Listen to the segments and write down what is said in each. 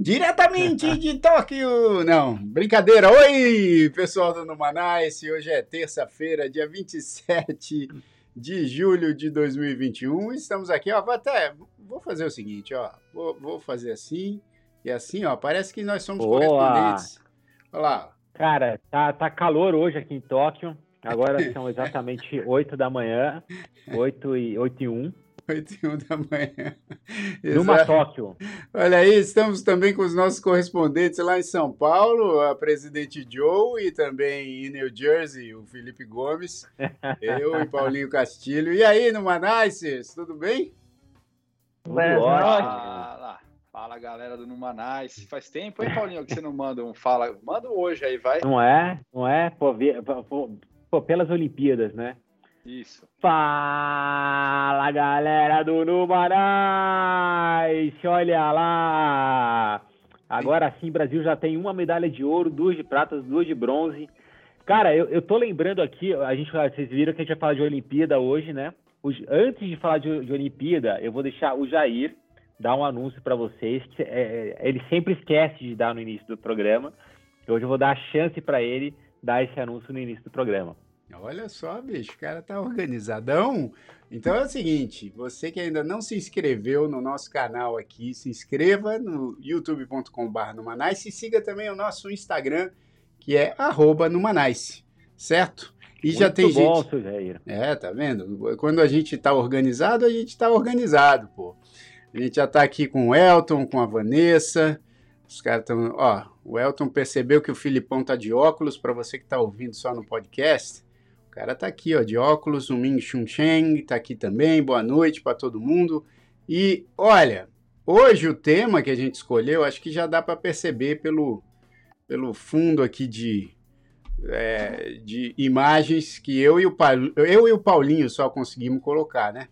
Diretamente de Tóquio! Não, brincadeira. Oi, pessoal do Numanice. Hoje é terça-feira, dia 27 de julho de 2021. Estamos aqui, ó. Vou até. Vou fazer o seguinte, ó. Vou, vou fazer assim e assim, ó. Parece que nós somos Boa. correspondentes. Olha lá. Cara, tá, tá calor hoje aqui em Tóquio. Agora são exatamente 8 da manhã, 8 e, 8 e 1, 8 e 1 da manhã. numa. Tóquio. Olha aí, estamos também com os nossos correspondentes lá em São Paulo, a presidente Joe e também em New Jersey, o Felipe Gomes, eu e Paulinho Castilho. E aí, no Manaices, tudo bem? Tudo. Fala, fala galera do Numanais. Faz tempo, hein, Paulinho, que você não manda um fala. Manda um hoje aí, vai. Não é? Não é? Pô, vi- pô, pô, pelas Olimpíadas, né? Isso. Fala, galera do Numanais! Olha lá! Agora sim, Brasil já tem uma medalha de ouro, duas de prata, duas de bronze. Cara, eu, eu tô lembrando aqui, a gente, vocês viram que a gente vai falar de Olimpíada hoje, né? Antes de falar de, de Olimpíada, eu vou deixar o Jair dar um anúncio para vocês. Que, é, ele sempre esquece de dar no início do programa. Hoje eu vou dar a chance para ele dar esse anúncio no início do programa. Olha só, bicho, o cara tá organizadão. Então é o seguinte, você que ainda não se inscreveu no nosso canal aqui, se inscreva no youtube.com.br Numanice e siga também o nosso Instagram, que é arroba Numanice, certo? E já Muito tem bom, gente... seu Jair. É, tá vendo? Quando a gente tá organizado, a gente tá organizado, pô. A gente já tá aqui com o Elton, com a Vanessa. Os caras estão. Ó, o Elton percebeu que o Filipão tá de óculos, para você que tá ouvindo só no podcast. O cara tá aqui, ó, de óculos. O Ming Chun Cheng tá aqui também. Boa noite para todo mundo. E olha, hoje o tema que a gente escolheu, acho que já dá para perceber pelo, pelo fundo aqui de, é, de imagens que eu e, o eu e o Paulinho só conseguimos colocar, né?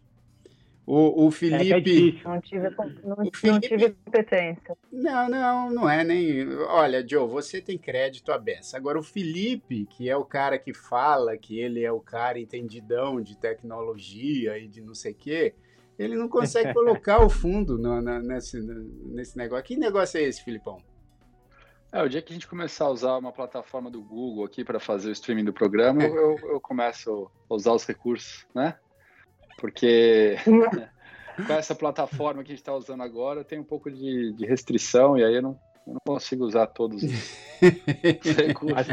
O, o É, é Felipe. Não tive, não, O não Felipe- tive competência. Não, não, não é nem. Olha, Joe, você tem crédito à beça. Agora, o Felipe, que é o cara que fala que ele é o cara entendidão de tecnologia e de não sei o quê, ele não consegue colocar o fundo no- na- nesse, nesse negócio. Que negócio é esse, Filipão? É, o dia que a gente começar a usar uma plataforma do Google aqui para fazer o streaming do programa, eu, eu começo a usar os recursos, né? Porque com essa plataforma que a gente está usando agora, tem um pouco de, de restrição e aí eu não, eu não consigo usar todos os os recursos.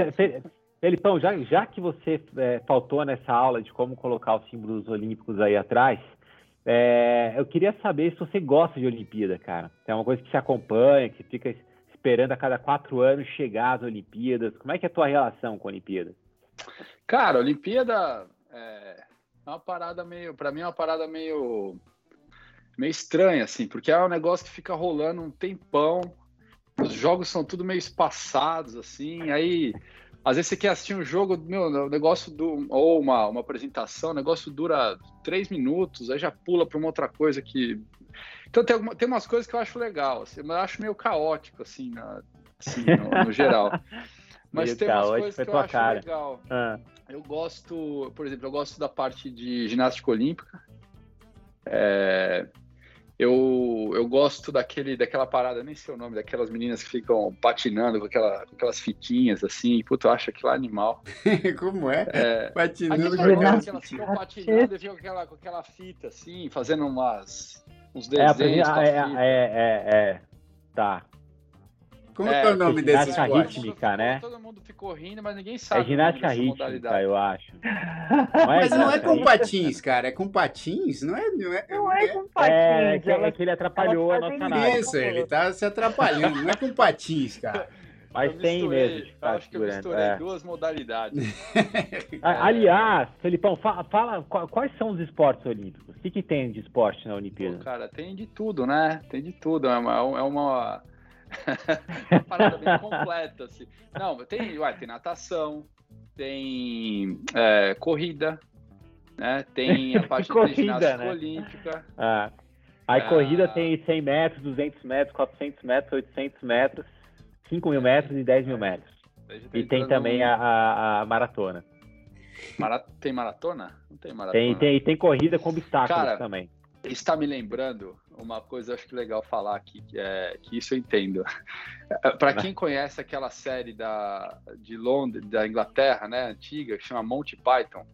Felipão, já, já que você é, faltou nessa aula de como colocar os símbolos olímpicos aí atrás, é, eu queria saber se você gosta de Olimpíada, cara. É uma coisa que se acompanha, que fica esperando a cada quatro anos chegar as Olimpíadas. Como é que é a tua relação com a Olimpíada? Cara, Olimpíada é é uma parada meio, para mim é uma parada meio meio estranha assim, porque é um negócio que fica rolando um tempão. Os jogos são tudo meio espaçados assim, aí às vezes você quer assistir um jogo, meu, o negócio do ou uma, uma apresentação, o negócio dura três minutos, aí já pula para uma outra coisa que então tem, alguma, tem umas coisas que eu acho legal, assim, mas eu acho meio caótico assim, na- assim, no, no geral. Mas Meio tem umas coisas que eu acho cara. legal. Ah, Eu gosto, por exemplo, eu gosto da parte de ginástica olímpica. É, eu, eu gosto daquele, daquela parada, nem sei o nome, daquelas meninas que ficam patinando com, aquela, com aquelas fitinhas assim. Puta, eu acho aquilo animal. Como é? É, Patinando com negócio aquela que elas ficam patinando e ficam com aquela, com aquela fita assim, fazendo umas, uns é, a- desenhos. com a é, é, fita. é, é, é. Tá. Como É, é, o nome desse ginástica esporte? rítmica. Todo mundo né? ficou- Todo mundo ficou rindo, mas ninguém sabe. É ginástica rítmica, eu acho. Mas não é ginástica com rítmica? patins, cara. É com patins? Não é? Não é, Não é com É, patins. que, é que ele atrapalhou a nossa análise. Isso, ele tá se atrapalhando. Não é com patins, cara. Mas Eu tem misturei, mesmo. ficar acho que eu misturei é. duas modalidades. A- Aliás, Felipão, fa- fala, qua- quais são os esportes olímpicos? O que, que tem de esporte na Pô, Olimpíada? cara, tem de tudo, né? Tem de tudo. É uma, é uma, uma parada bem completa. Assim. Não, tem, ué, tem natação, tem é, corrida, né? Tem a parte Corrida, de ginástica né? olímpica. Ah. Aí Ah. corrida tem 100 metros, 200 metros, 400 metros, 800 metros, 5 mil metros e 10 mil metros. Daí já tá E tem também a, a- a maratona. Mara- Tem maratona? Não tem maratona. Tem, tem, tem corrida com obstáculos Cara, também. está me lembrando uma coisa, eu acho que legal falar aqui, que, é, que isso eu entendo. Para quem conhece aquela série da, de Londres, da Inglaterra, né, antiga, que chama Monty Python.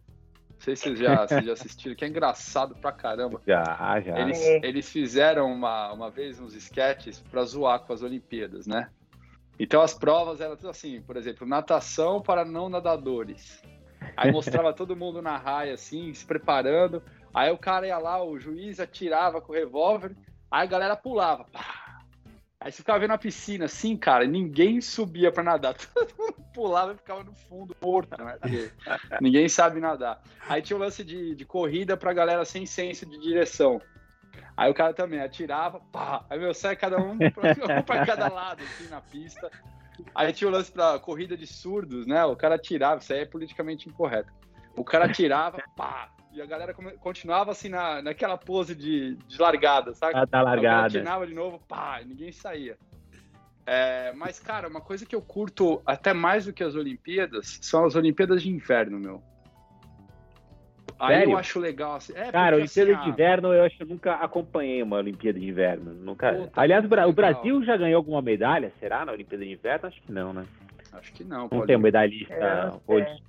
Não sei se vocês já, vocês já assistiram, que é engraçado pra caramba. Já, já. Eles, É. eles fizeram uma, uma vez uns sketches para zoar com as Olimpíadas, né? Então as provas eram tudo assim, por exemplo, natação para não nadadores. Aí mostrava todo mundo na raia, assim, se preparando. Aí o cara ia lá, o juiz atirava com o revólver, aí a galera pulava. pá. Aí você ficava vendo a piscina, assim, cara, ninguém subia para nadar. Todo mundo pulava e ficava no fundo, morto, né? Ninguém sabe nadar. Aí tinha o lance de, de corrida pra galera sem senso de direção. Aí o cara também atirava, pá, aí meu, sai cada um pra, um pra cada lado, assim, na pista. Aí tinha o lance pra corrida de surdos, né? O cara atirava, isso aí é politicamente incorreto. O cara atirava, pá, e a galera come- continuava assim na, naquela pose de, de largada, sabe? A da Aí o cara largada. atirava de novo, pá, ninguém saía. É, mas, cara, uma coisa que eu curto até mais do que as Olimpíadas são as Olimpíadas de inverno, meu. Aí Sério? eu acho legal. Assim, é, Cara, porque, Olimpíada assim, de a- Inverno eu acho que eu nunca acompanhei uma Olimpíada de Inverno. Nunca... Puta, Aliás, o. Brasil já ganhou alguma medalha, será, na Olimpíada de Inverno? Acho que não, né? Acho que não. Não Paulinho. tem um medalhista É, hoje.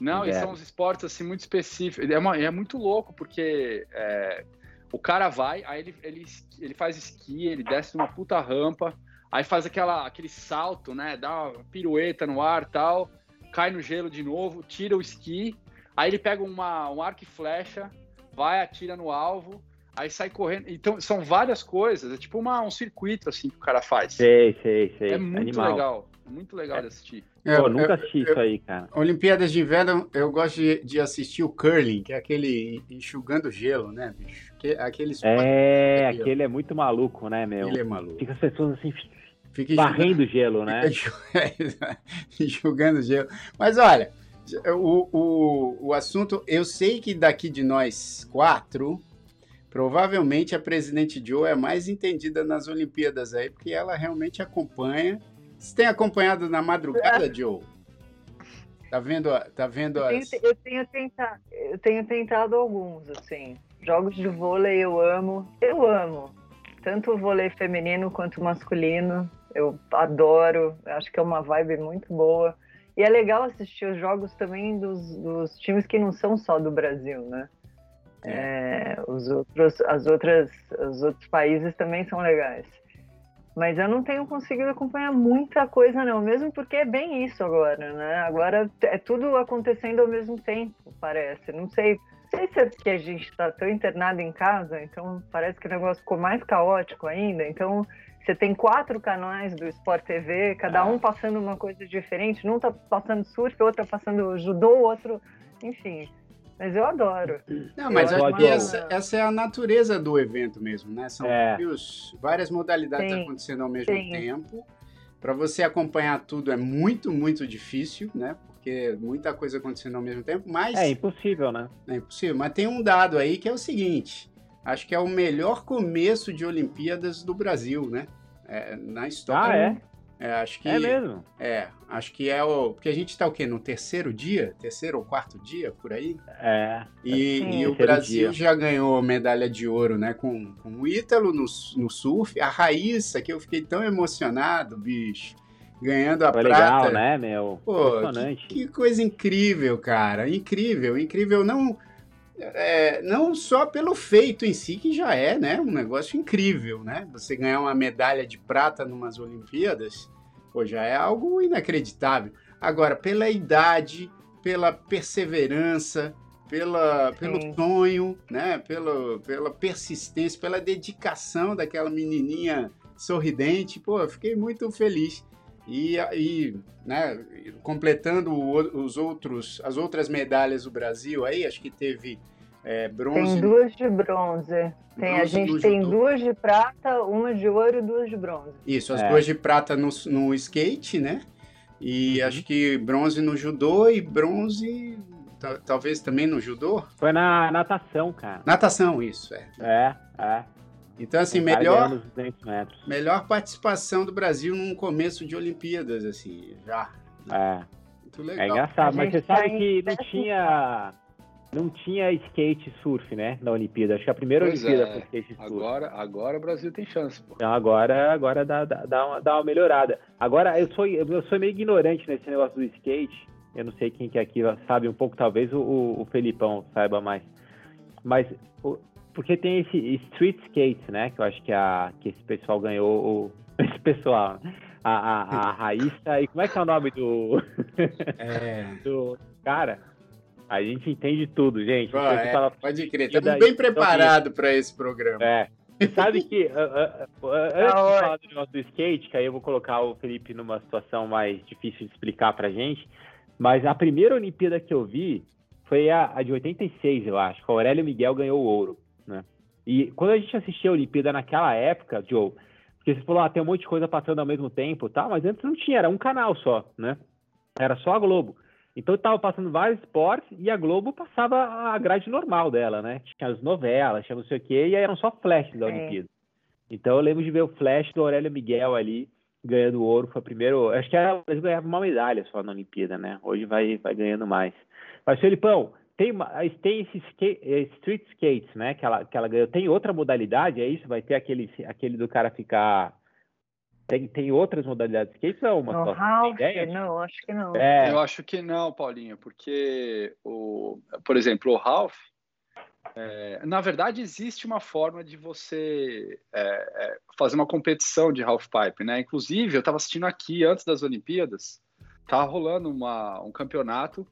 Não, e Inverno. são uns esportes assim muito específicos. É, uma- é muito louco, porque é, o cara vai, aí ele, ele, ele faz esqui, ele desce numa puta rampa, aí faz aquela, aquele salto, né? Dá uma pirueta no ar tal, cai no gelo de novo, tira o esqui, aí ele pega uma, um arco e flecha, vai, atira no alvo, aí sai correndo. Então, são várias coisas, é tipo uma, um circuito assim que o cara faz. Sei, sei, sei. É muito Animal. legal, muito legal de assistir. É, Pô, nunca eu- assisti eu- isso aí, cara. Olimpíadas de Inverno, eu gosto de, de assistir o curling, que é aquele enxugando gelo, né, bicho? Que, aquele esporte, É, aquele- aquele é muito maluco, né, meu? ele é maluco. Fica as pessoas assim, Fica varrendo gelo, né? Enxugando gelo. Mas olha, o, o, o assunto, eu sei que daqui de nós quatro, provavelmente a presidente Joe é mais entendida nas Olimpíadas aí, porque ela realmente acompanha. Você tem acompanhado na madrugada, Joe? Tá vendo, tá vendo Eu tenho, as... eu, tenho tentado, eu tenho tentado alguns, assim. Jogos de vôlei eu amo. Eu amo. Tanto o vôlei feminino quanto o masculino. Eu adoro. Acho que é uma vibe muito boa. E é legal assistir os jogos também dos, dos times que não são só do Brasil, né? É, os outros, as outras, os outros países também são legais. Mas eu não tenho conseguido acompanhar muita coisa, não, mesmo porque é bem isso agora, né? Agora é tudo acontecendo ao mesmo tempo, parece. Não sei, não sei se é porque a gente está tão internado em casa, então parece que o negócio ficou mais caótico ainda. Então você tem quatro canais do Sport TV, cada Ah. um passando uma coisa diferente. Um tá passando surf, outro tá passando judô, outro. Enfim. Mas eu adoro. Não, mas Eu acho que essa, essa é a natureza do evento mesmo, né? São É. vários- várias modalidades Sim, acontecendo ao mesmo sim. tempo. Para você acompanhar tudo é muito, muito difícil, né? Porque muita coisa acontecendo ao mesmo tempo, mas É impossível, né? é impossível. Mas tem um dado aí que é o seguinte: acho que é o melhor começo de Olimpíadas do Brasil, né? É, na Ah, história. é? É, acho que É mesmo. é, acho que é o porque a gente tá o quê? No terceiro dia, terceiro ou quarto dia por aí. É. E, Sim. e o Terceiro Brasil dia. já ganhou medalha de ouro, né? Com, com o Ítalo no, no surf, a Raíssa, que eu fiquei tão emocionado, bicho, ganhando a Foi prata. legal, né, meu? Pô, Impressionante. Que coisa incrível, cara. Incrível, incrível. Não, é, não só pelo feito em si, que já é, né? Um negócio incrível, né? Você ganhar uma medalha de prata numas Olimpíadas, pô, já é algo inacreditável. Agora, pela idade, pela perseverança, pela, pelo sonho, né? Pela, pela persistência, pela dedicação daquela menininha sorridente, pô, eu fiquei muito feliz. E, e né, completando o- os outros, as outras medalhas do Brasil aí, acho que teve é, bronze. Tem duas de bronze. Tem, a bronze gente no tem judô. duas de prata, uma de ouro e duas de bronze. Isso, as É. duas de prata no, no skate, né? E Uhum. acho que bronze no judô e bronze talvez também no judô? Foi na natação, cara. Natação, isso, é. É, é. Então, assim, melhor, melhor participação do Brasil num começo de Olimpíadas, assim, já. É. Muito legal. É engraçado, mas você sabe que não tinha não tinha skate surf, né, na Olimpíada. Acho que a primeira pois Olimpíada é. foi skate surf. Agora, agora o Brasil tem chance, pô. Então agora, agora dá, dá, dá, uma, dá uma melhorada. Agora, eu sou, eu sou meio ignorante nesse negócio do skate. Eu não sei quem que aqui sabe um pouco, talvez o, o Felipão saiba mais. Mas, o, porque tem esse street skate, né, que eu acho que, a, que esse pessoal ganhou, o, esse pessoal, a, a, a Raíssa, e como é que é o nome do... É... do cara? A gente entende tudo, gente. Pô, é, fala... Pode crer, estamos bem preparados para esse programa. É. Sabe que, uh, uh, uh, antes de falar do negócio do skate, que aí eu vou colocar o Felipe numa situação mais difícil de explicar pra gente, mas a primeira Olimpíada que eu vi foi a, a de 86, eu acho, que o Aurélio Miguel ganhou o ouro? E quando a gente assistia a Olimpíada naquela época, Joe, porque você falou, ah, tem um monte de coisa passando ao mesmo tempo tá? mas antes não tinha, era um canal só, né? Era só a Globo. Então estava passando vários esportes e a Globo passava a grade normal dela, né? Tinha as novelas, tinha não sei o quê, e eram só flashes da Olimpíada. Então eu lembro de ver o flash do Aurélio Miguel ali ganhando ouro. Foi o primeiro. Acho que ele ganhava uma medalha só na Olimpíada, né? Hoje vai, vai ganhando mais. Mas, Felipão, tem, tem esse skate, eh, street skates, né? Que ela, que ela ganhou. Tem outra modalidade, é isso? Vai ter aquele, aquele do cara ficar tem, tem outras modalidades de skate ou uma no só? Half, não, acho que não. É... Eu acho que não, Paulinho, porque, o, por exemplo, o Ralph, é, na verdade, existe uma forma de você é, é, fazer uma competição de half pipe, né? Inclusive, eu estava assistindo aqui antes das Olimpíadas, tá rolando uma, um campeonato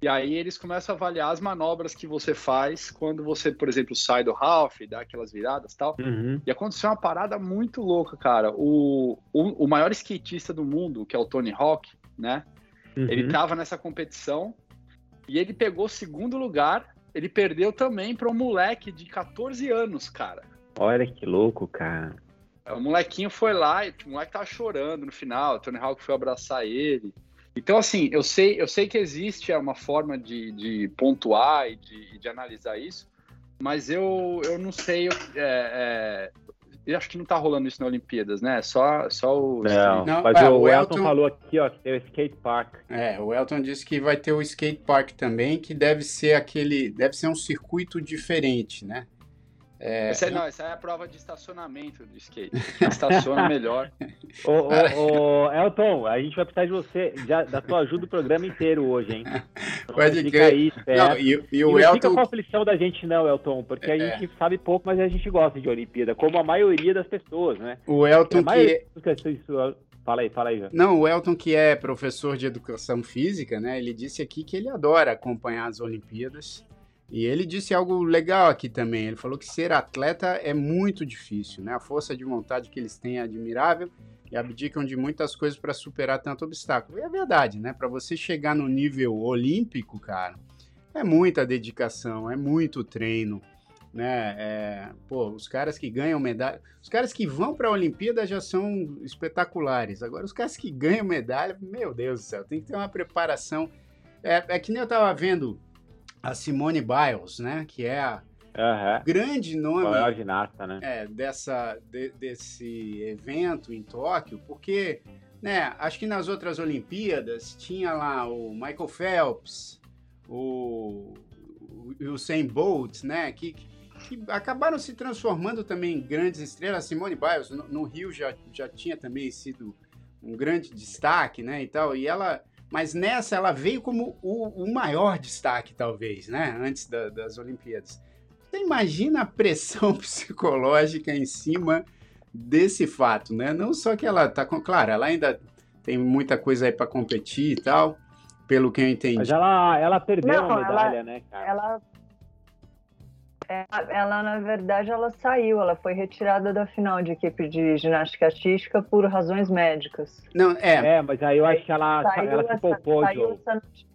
e aí eles começam a avaliar as manobras que você faz quando você, por exemplo, sai do half, dá aquelas viradas e tal. Uhum. E aconteceu uma parada muito louca, cara. O, o, o, maior skatista do mundo, que é o Tony Hawk, né? Uhum. Ele tava nessa competição e ele pegou o segundo lugar. Ele perdeu também para um moleque de 14 anos, cara. Olha que louco, cara. O molequinho foi lá e o moleque tava chorando no final. O Tony Hawk foi abraçar ele. Então, assim, eu sei, eu sei que existe uma forma de, de pontuar e de, de, analisar isso, mas eu, eu não sei. É, é, eu acho que não tá rolando isso na Olimpíadas, né? Só, só o. Não, não mas é, o, o Elton, Elton, falou aqui, ó, que tem o skate park. É, o Elton disse que vai ter o skate park também, que deve ser aquele. Deve ser um circuito diferente, né? É... Essa, é, não, essa é a prova de estacionamento do skate. Estaciona melhor. ô, ô, ô, Elton, a gente vai precisar de você, de, da tua ajuda o programa inteiro hoje, hein? Então, Pode fica crer. aí, não, e, e, o e Elton... Não fica com a aflição da gente não, Elton, porque a é. gente sabe pouco, mas a gente gosta de Olimpíada, como a maioria das pessoas, né? O Elton que... Fala aí, fala aí. Não, o Elton, que é professor de educação física, né? Ele disse aqui que ele adora acompanhar as Olimpíadas. E ele disse algo legal aqui também. Ele falou que ser atleta é muito difícil, né? A força de vontade que eles têm é admirável e abdicam de muitas coisas para superar tanto obstáculo. E é verdade, né? Para você chegar no nível olímpico, cara, é muita dedicação, é muito treino, né? É, pô, os caras que ganham medalha, os caras que vão para a Olimpíada já são espetaculares. Agora, os caras que ganham medalha, meu Deus do céu, tem que ter uma preparação. É, é que nem eu tava vendo a Simone Biles, né? Que é a uhum. grande nome maior ginasta, né? É, dessa, de, desse evento em Tóquio, porque né, acho que nas outras Olimpíadas tinha lá o Michael Phelps, o, o Usain Bolt, né? Que, que acabaram se transformando também em grandes estrelas. A Simone Biles no, no Rio já, já tinha também sido um grande destaque, né? E tal. E ela mas nessa ela veio como o, o maior destaque, talvez, né? Antes da, das Olimpíadas. Você imagina a pressão psicológica em cima desse fato, né? Não só que ela tá com. Claro, ela ainda tem muita coisa aí para competir e tal, pelo que eu entendi. Mas ela, ela perdeu Não, a medalha, ela, né, cara? Ela ela, ela, na verdade, ela saiu, ela foi retirada da final de equipe de ginástica artística por razões médicas. Não, é. É, mas aí eu acho que ela, saiu ela se poupou, saiu essa notícia.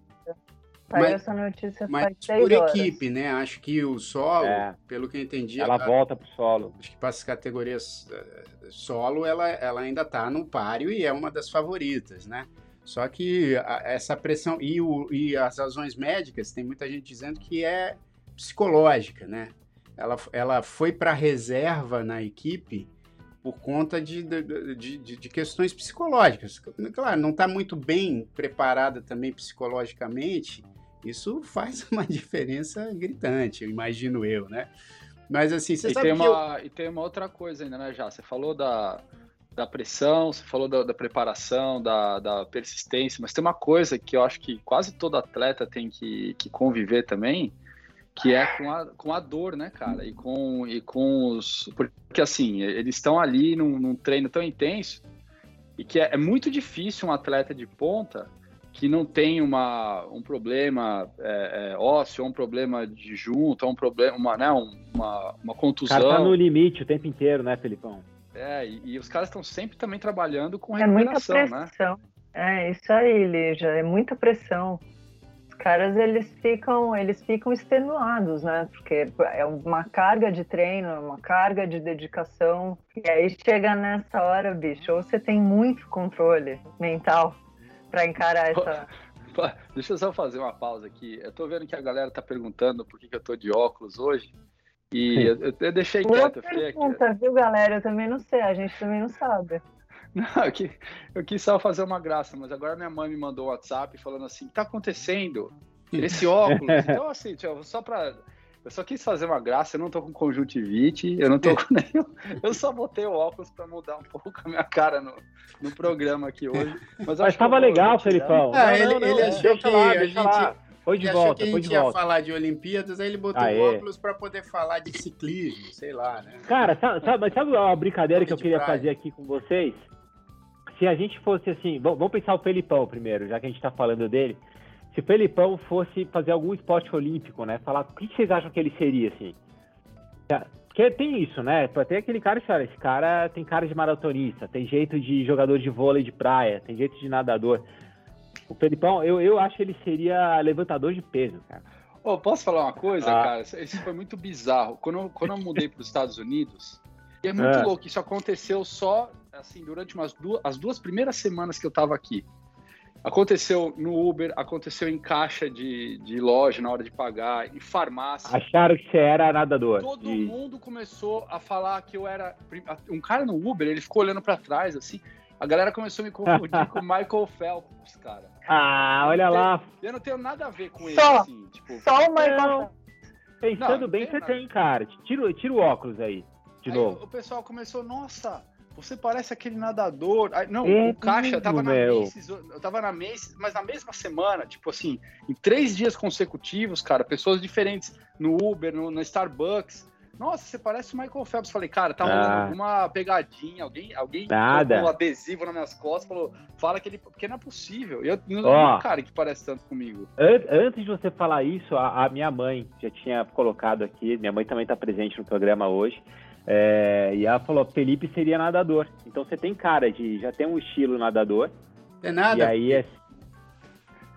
Saiu mas, essa notícia mas por horas. equipe, né? Acho que o solo, é. pelo que eu entendi... Ela, ela volta pro solo. Acho que para as categorias eh, solo, ela, ela ainda tá no páreo e é uma das favoritas, né? Só que a, essa pressão e, o, e as razões médicas, tem muita gente dizendo que é psicológica, né? Ela, ela foi para reserva na equipe por conta de, de, de, de, questões psicológicas. Claro, não está muito bem preparada também psicologicamente, isso faz uma diferença gritante, eu imagino eu, né? Mas assim, você e sabe tem que uma, eu... E tem uma outra coisa ainda, né, já? Você falou da, da pressão, você falou da, da preparação, da, da, persistência, mas tem uma coisa que eu acho que quase todo atleta tem que, que conviver também, que é com a, com a dor, né, cara? E com, e com os. Porque assim, eles estão ali num, num, treino tão intenso e que é, é, muito difícil um atleta de ponta que não tem uma, um problema é, é, ósseo, um problema de junta, um problema, uma, né, uma, uma contusão. O cara tá no limite o tempo inteiro, né, Felipão? É, e, e os caras estão sempre também trabalhando com recuperação, é muita né? pressão. né? É, isso aí, Lígia, é muita pressão caras eles ficam eles ficam extenuados, né? Porque é uma carga de treino, uma carga de dedicação. E aí chega nessa hora, bicho, ou você tem muito controle mental para encarar essa. Deixa eu só fazer uma pausa aqui. Eu tô vendo que a galera tá perguntando por que, que eu tô de óculos hoje. E eu, eu deixei Boa quieto. pergunta, aqui. viu, galera? Eu também não sei, a gente também não sabe. Não, eu, quis, eu quis só fazer uma graça, mas agora minha mãe me mandou um WhatsApp falando assim: tá acontecendo esse óculos. então, assim, só pra. Eu só quis fazer uma graça, eu não tô com conjuntivite, eu não tô com nenhum. Eu só botei o óculos para mudar um pouco a minha cara no, no programa aqui hoje. Mas, mas tava legal, Felipão. Ah, não, ele, não, ele achou que lá, a gente. Lá. Foi de ele volta, achou que a gente ia falar de Olimpíadas, aí ele botou Aê. o óculos para poder falar de ciclismo, sei lá, né? Cara, sabe, sabe, sabe uma brincadeira que eu queria praia. fazer aqui com vocês? Se a gente fosse assim, vamos pensar o Felipão primeiro, já que a gente está falando dele. Se o Felipão fosse fazer algum esporte olímpico, né? Falar o que vocês acham que ele seria, assim? Porque tem isso, né? Tem aquele cara que olha, esse cara tem cara de maratonista, tem jeito de jogador de vôlei de praia, tem jeito de nadador. O Felipão, eu, eu acho que ele seria levantador de peso, cara. Oh, posso falar uma coisa, ah. cara? Isso foi muito bizarro. Quando eu, quando eu mudei para os Estados Unidos, e é muito é. louco, isso aconteceu só assim durante umas duas, as duas primeiras semanas que eu estava aqui. Aconteceu no Uber, aconteceu em caixa de, de loja na hora de pagar, em farmácia. Acharam que você era nadador. Todo e... mundo começou a falar que eu era. Um cara no Uber, ele ficou olhando para trás, assim. A galera começou a me confundir com o Michael Phelps, cara. Ah, olha tenho, lá. Eu não tenho nada a ver com ele, só, assim. Tipo, só o Michael Pensando não, bem, você nada. tem, cara. Tira, tira o óculos aí, de aí novo. O pessoal começou, nossa, você parece aquele nadador. Não, é o Caixa tava na Macy's, eu tava na Macy's, mas na mesma semana, tipo assim, em três dias consecutivos, cara, pessoas diferentes no Uber, no, no Starbucks. Nossa, você parece o Michael Phelps. Falei, cara, tá rolando ah. alguma pegadinha, alguém, alguém Nada. um adesivo nas minhas costas, falou, fala que ele. Porque não é possível. Eu não um cara que parece tanto comigo. Antes de você falar isso, a, a minha mãe já tinha colocado aqui, minha mãe também tá presente no programa hoje. É, e ela falou, Felipe seria nadador. Então você tem cara de, já tem um estilo nadador. É nada. E aí é...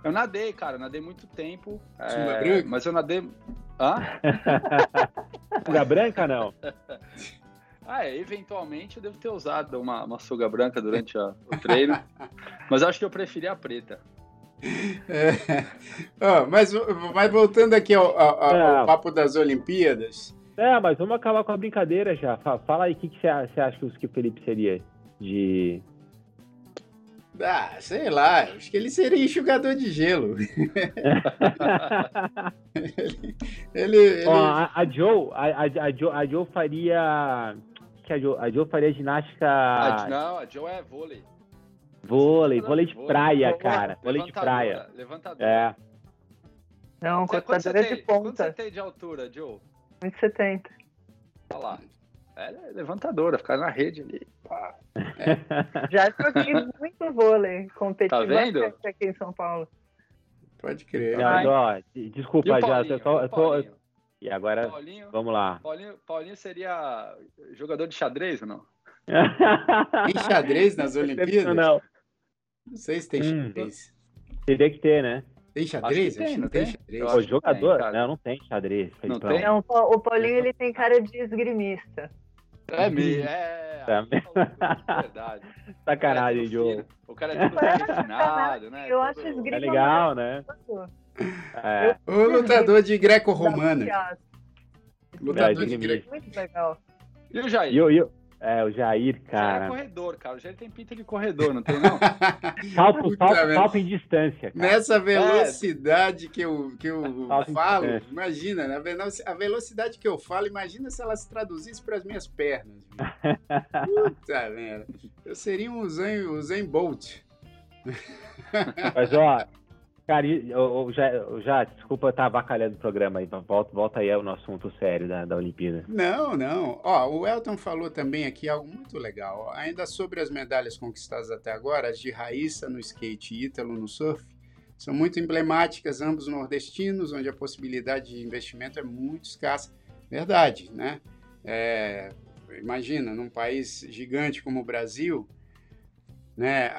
Eu nadei, cara, nadei muito tempo. É, mas eu nadei. Hã? Sunga branca não? Ah, é, eventualmente eu devo ter usado uma, uma suga branca durante a, o treino, mas acho que eu preferi a preta. É. Oh, mas, mas voltando aqui ao, ao, ao papo das Olimpíadas, é, mas vamos acabar com a brincadeira já. Fala aí o que, que você acha que o Felipe seria de. Ah, sei lá, acho que ele seria enxugador de gelo. ele, ele, ele... Ó, a, a, Joe, a, a, Joe, a Joe faria. Que a, Joe, a Joe faria ginástica. A, não, a Joe é vôlei. Vôlei, vôlei de praia, cara. Vôlei de praia. Levantador. É. Não, cortadora de ponta. Quanto você tem de altura, Joe? 1,70. Olha lá. Ela é levantadora, ficar na rede ali. É. Já joguei muito vôlei, competi tá vendo? aqui em São Paulo. Pode crer. Não, ó, desculpa, já. Eu tô, eu tô, e agora, Paulinho, vamos lá. Paulinho, Paulinho seria jogador de xadrez ou não? Tem xadrez nas Olimpíadas? Não. Não sei se tem hum, xadrez. Teria que ter, né? Tem xadrez? Acho, não, tem, xadrez. O jogador? Tem, não, não tem xadrez. Não tem? Não, o Paulinho ele tem cara de esgrimista. É meio, é. é verdade. Sacanagem, Joe. O cara é tudo né? Eu acho esgrima É legal, né? É. O lutador de greco-romana. Lutador de greco. Muito legal. E o Jair? E o, e o, é, o Jair, cara. Jair é corredor, cara. O Jair tem pinta de corredor, não tem, não? salto, salto, salto em distância. Cara. Nessa velocidade é. que eu, que eu falo, imagina, né? a velocidade que eu falo, imagina se ela se traduzisse para as minhas pernas. Puta merda. Eu seria um Zen, um Zen Bolt. Mas, ó, Cara, eu, já, já, desculpa estar avacalhando o programa aí, volta, volta aí ao nosso assunto sério da, da Olimpíada. Não, não. Ó, o Elton falou também aqui algo muito legal. Ainda sobre as medalhas conquistadas até agora, as de Raíssa no skate e Ítalo no surf, são muito emblemáticas, ambos nordestinos, onde a possibilidade de investimento é muito escassa. Verdade, né? É, imagina, num país gigante como o Brasil, né?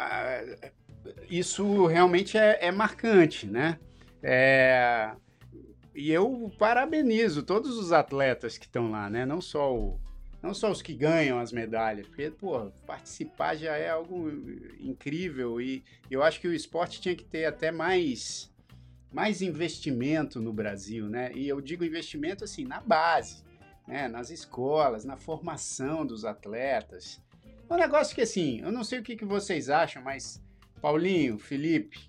Isso realmente é, é marcante, né? É, e eu parabenizo todos os atletas que estão lá, né? Não só, o, não só os que ganham as medalhas, porque, pô, participar já é algo incrível e eu acho que o esporte tinha que ter até mais, mais investimento no Brasil, né? E eu digo investimento, assim, na base, né? Nas escolas, na formação dos atletas. É um negócio que, assim, eu não sei o que, que vocês acham, mas Paulinho, Felipe,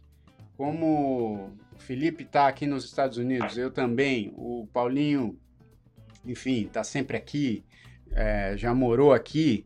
como o Felipe está aqui nos Estados Unidos, eu também, o Paulinho, enfim, está sempre aqui, é, já morou aqui.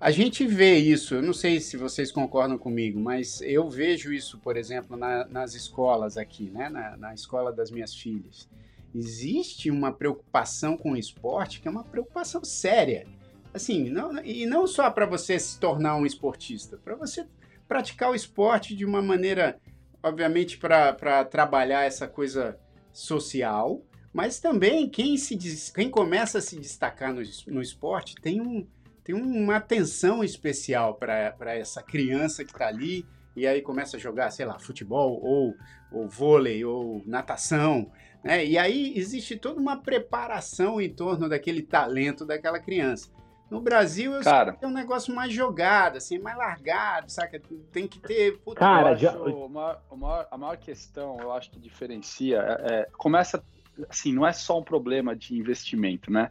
A gente vê isso, eu não sei se vocês concordam comigo, mas eu vejo isso, por exemplo, na, nas escolas aqui, né? Na, na, escola das minhas filhas. Existe uma preocupação com o esporte que é uma preocupação séria. Assim, não, e não só para você se tornar um esportista, para você praticar o esporte de uma maneira, obviamente, para trabalhar essa coisa social, mas também quem, se, quem começa a se destacar no, no esporte tem, um, tem uma atenção especial para essa criança que está ali e aí começa a jogar, sei lá, futebol ou, ou vôlei ou natação. Né? E aí existe toda uma preparação em torno daquele talento daquela criança. No Brasil, eu cara, é um negócio mais jogado, assim, mais largado, saca? Tem que ter. Puta, cara, já... maior, o maior, a maior questão, eu acho que diferencia, é, é, começa, assim, não é só um problema de investimento, né?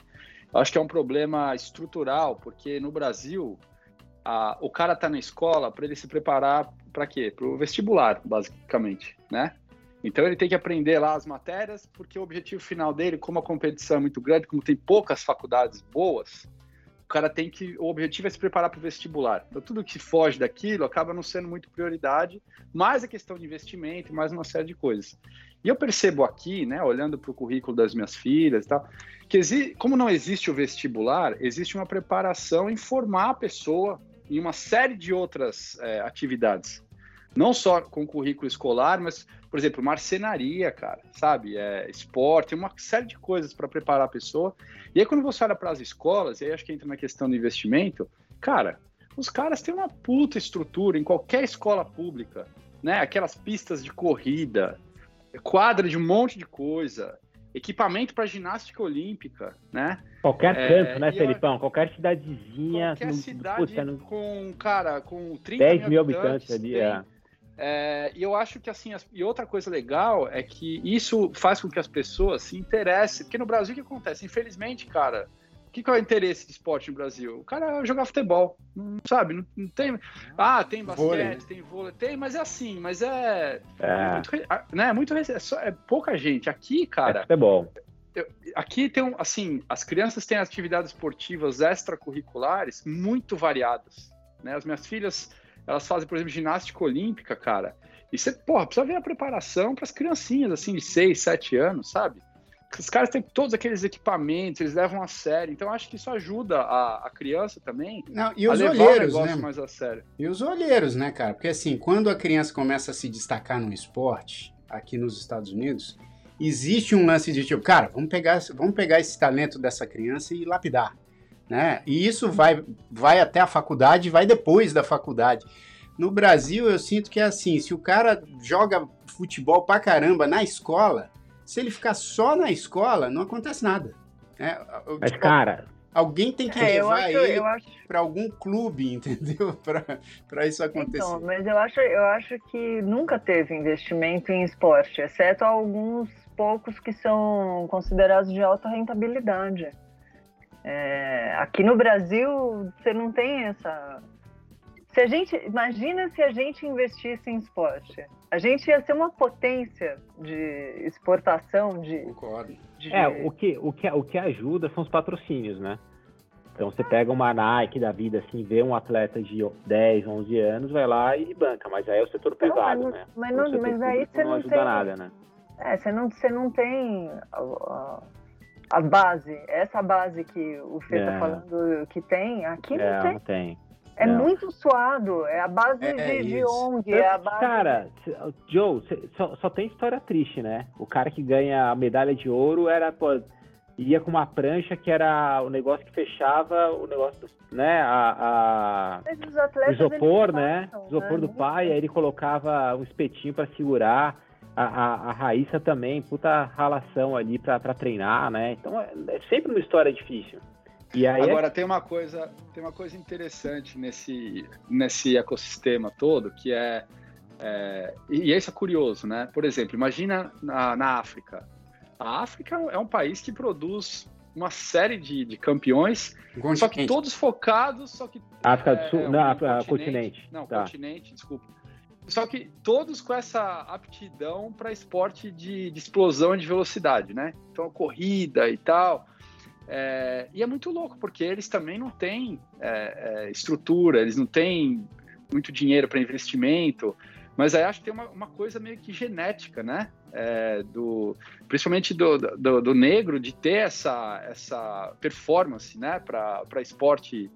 Eu acho que é um problema estrutural, porque no Brasil, a, o cara tá na escola para ele se preparar para quê? Para o vestibular, basicamente, né? Então ele tem que aprender lá as matérias, porque o objetivo final dele, como a competição é muito grande, como tem poucas faculdades boas, o cara tem que. O objetivo é se preparar para o vestibular. Então, tudo que foge daquilo acaba não sendo muito prioridade, mais a questão de investimento, mais uma série de coisas. E eu percebo aqui, né, olhando para o currículo das minhas filhas e tal, que como não existe o vestibular, existe uma preparação em formar a pessoa em uma série de outras é, atividades. Não só com currículo escolar, mas, por exemplo, marcenaria, cara, sabe? É, esporte, uma série de coisas para preparar a pessoa. E aí, quando você olha para as escolas, e aí acho que entra na questão do investimento, cara, os caras têm uma puta estrutura em qualquer escola pública, né? Aquelas pistas de corrida, quadra de um monte de coisa, equipamento para ginástica olímpica, né? Qualquer é, canto, né, Felipão? Qualquer cidadezinha. Qualquer no, cidade puta, no... com, cara, com 30 10 mil habitantes, habitantes ali, é é, e eu acho que assim, as, e outra coisa legal é que isso faz com que as pessoas se interessem, porque no Brasil o que acontece? Infelizmente, cara, o que, que é o interesse de esporte no Brasil? O cara jogar futebol, não sabe? Não, não tem. Ah, tem basquete, vôlei. tem vôlei, tem, mas é assim, mas é. É, é muito, né, muito é, só, é pouca gente. Aqui, cara. É futebol. Eu, aqui tem um, assim, as crianças têm atividades esportivas extracurriculares muito variadas. Né? As minhas filhas elas fazem, por exemplo, ginástica olímpica, cara. E você, porra, precisa ver a preparação para as criancinhas, assim, de 6, 7 anos, sabe? Os caras têm todos aqueles equipamentos, eles levam a sério. Então, acho que isso ajuda a, a criança também Não, e os a levar olheiros, o né? mais a sério. E os olheiros, né, cara? Porque, assim, quando a criança começa a se destacar no esporte, aqui nos Estados Unidos, existe um lance de tipo, cara, vamos pegar, vamos pegar esse talento dessa criança e lapidar né? E isso vai, vai até a faculdade, vai depois da faculdade. No Brasil, eu sinto que é assim: se o cara joga futebol pra caramba na escola, se ele ficar só na escola, não acontece nada. Né? Mas, cara, Alguém tem que é, levar acho, ele acho... para algum clube, entendeu? para isso acontecer. Então, mas eu acho, eu acho que nunca teve investimento em esporte, exceto alguns poucos que são considerados de alta rentabilidade. É, aqui no Brasil, você não tem essa. Se a gente imagina se a gente investisse em esporte, a gente ia ser uma potência de exportação de. Concordo. De... É o que o que o que ajuda são os patrocínios, né? Então você pega uma Nike da vida assim, vê um atleta de 10, 11 anos, vai lá e banca, mas aí é o setor pesado, não, né? Mas, não, mas aí você não, não ajuda tem... nada, né? É, você não, você não tem a, a base, essa base que o Fê tá é. tá falando que tem, aqui não é, tem. Não tem. É não. muito suado, é a base é, de, de ONG, é a base... Cara, Joe, só, só, tem história triste, né? O cara que ganha a medalha de ouro era, pô, ia com uma prancha que era o negócio que fechava o negócio, né? A, a... o isopor, né? Passam, isopor né? do pai, aí ele colocava um espetinho para segurar a, a, a Raíssa também, puta ralação ali para treinar, né? Então é, é, sempre uma história difícil. E aí é Agora é... tem uma coisa, tem uma coisa interessante nesse, nesse ecossistema todo que é, é e isso é curioso, né? Por exemplo, imagina na, na África. A África é um país que produz uma série de, de campeões, só que todos focados, só que África do Sul, é, não, continente, continente. Não, tá. continente, desculpa só que todos com essa aptidão para esporte de, de, explosão e de velocidade, né? Então, corrida e tal. É, e é muito louco, porque eles também não têm é, é, estrutura, eles não têm muito dinheiro para investimento, mas aí acho que tem uma, uma coisa meio que genética, né? É, do, principalmente do, do, do, negro, de ter essa, essa performance né? para esporte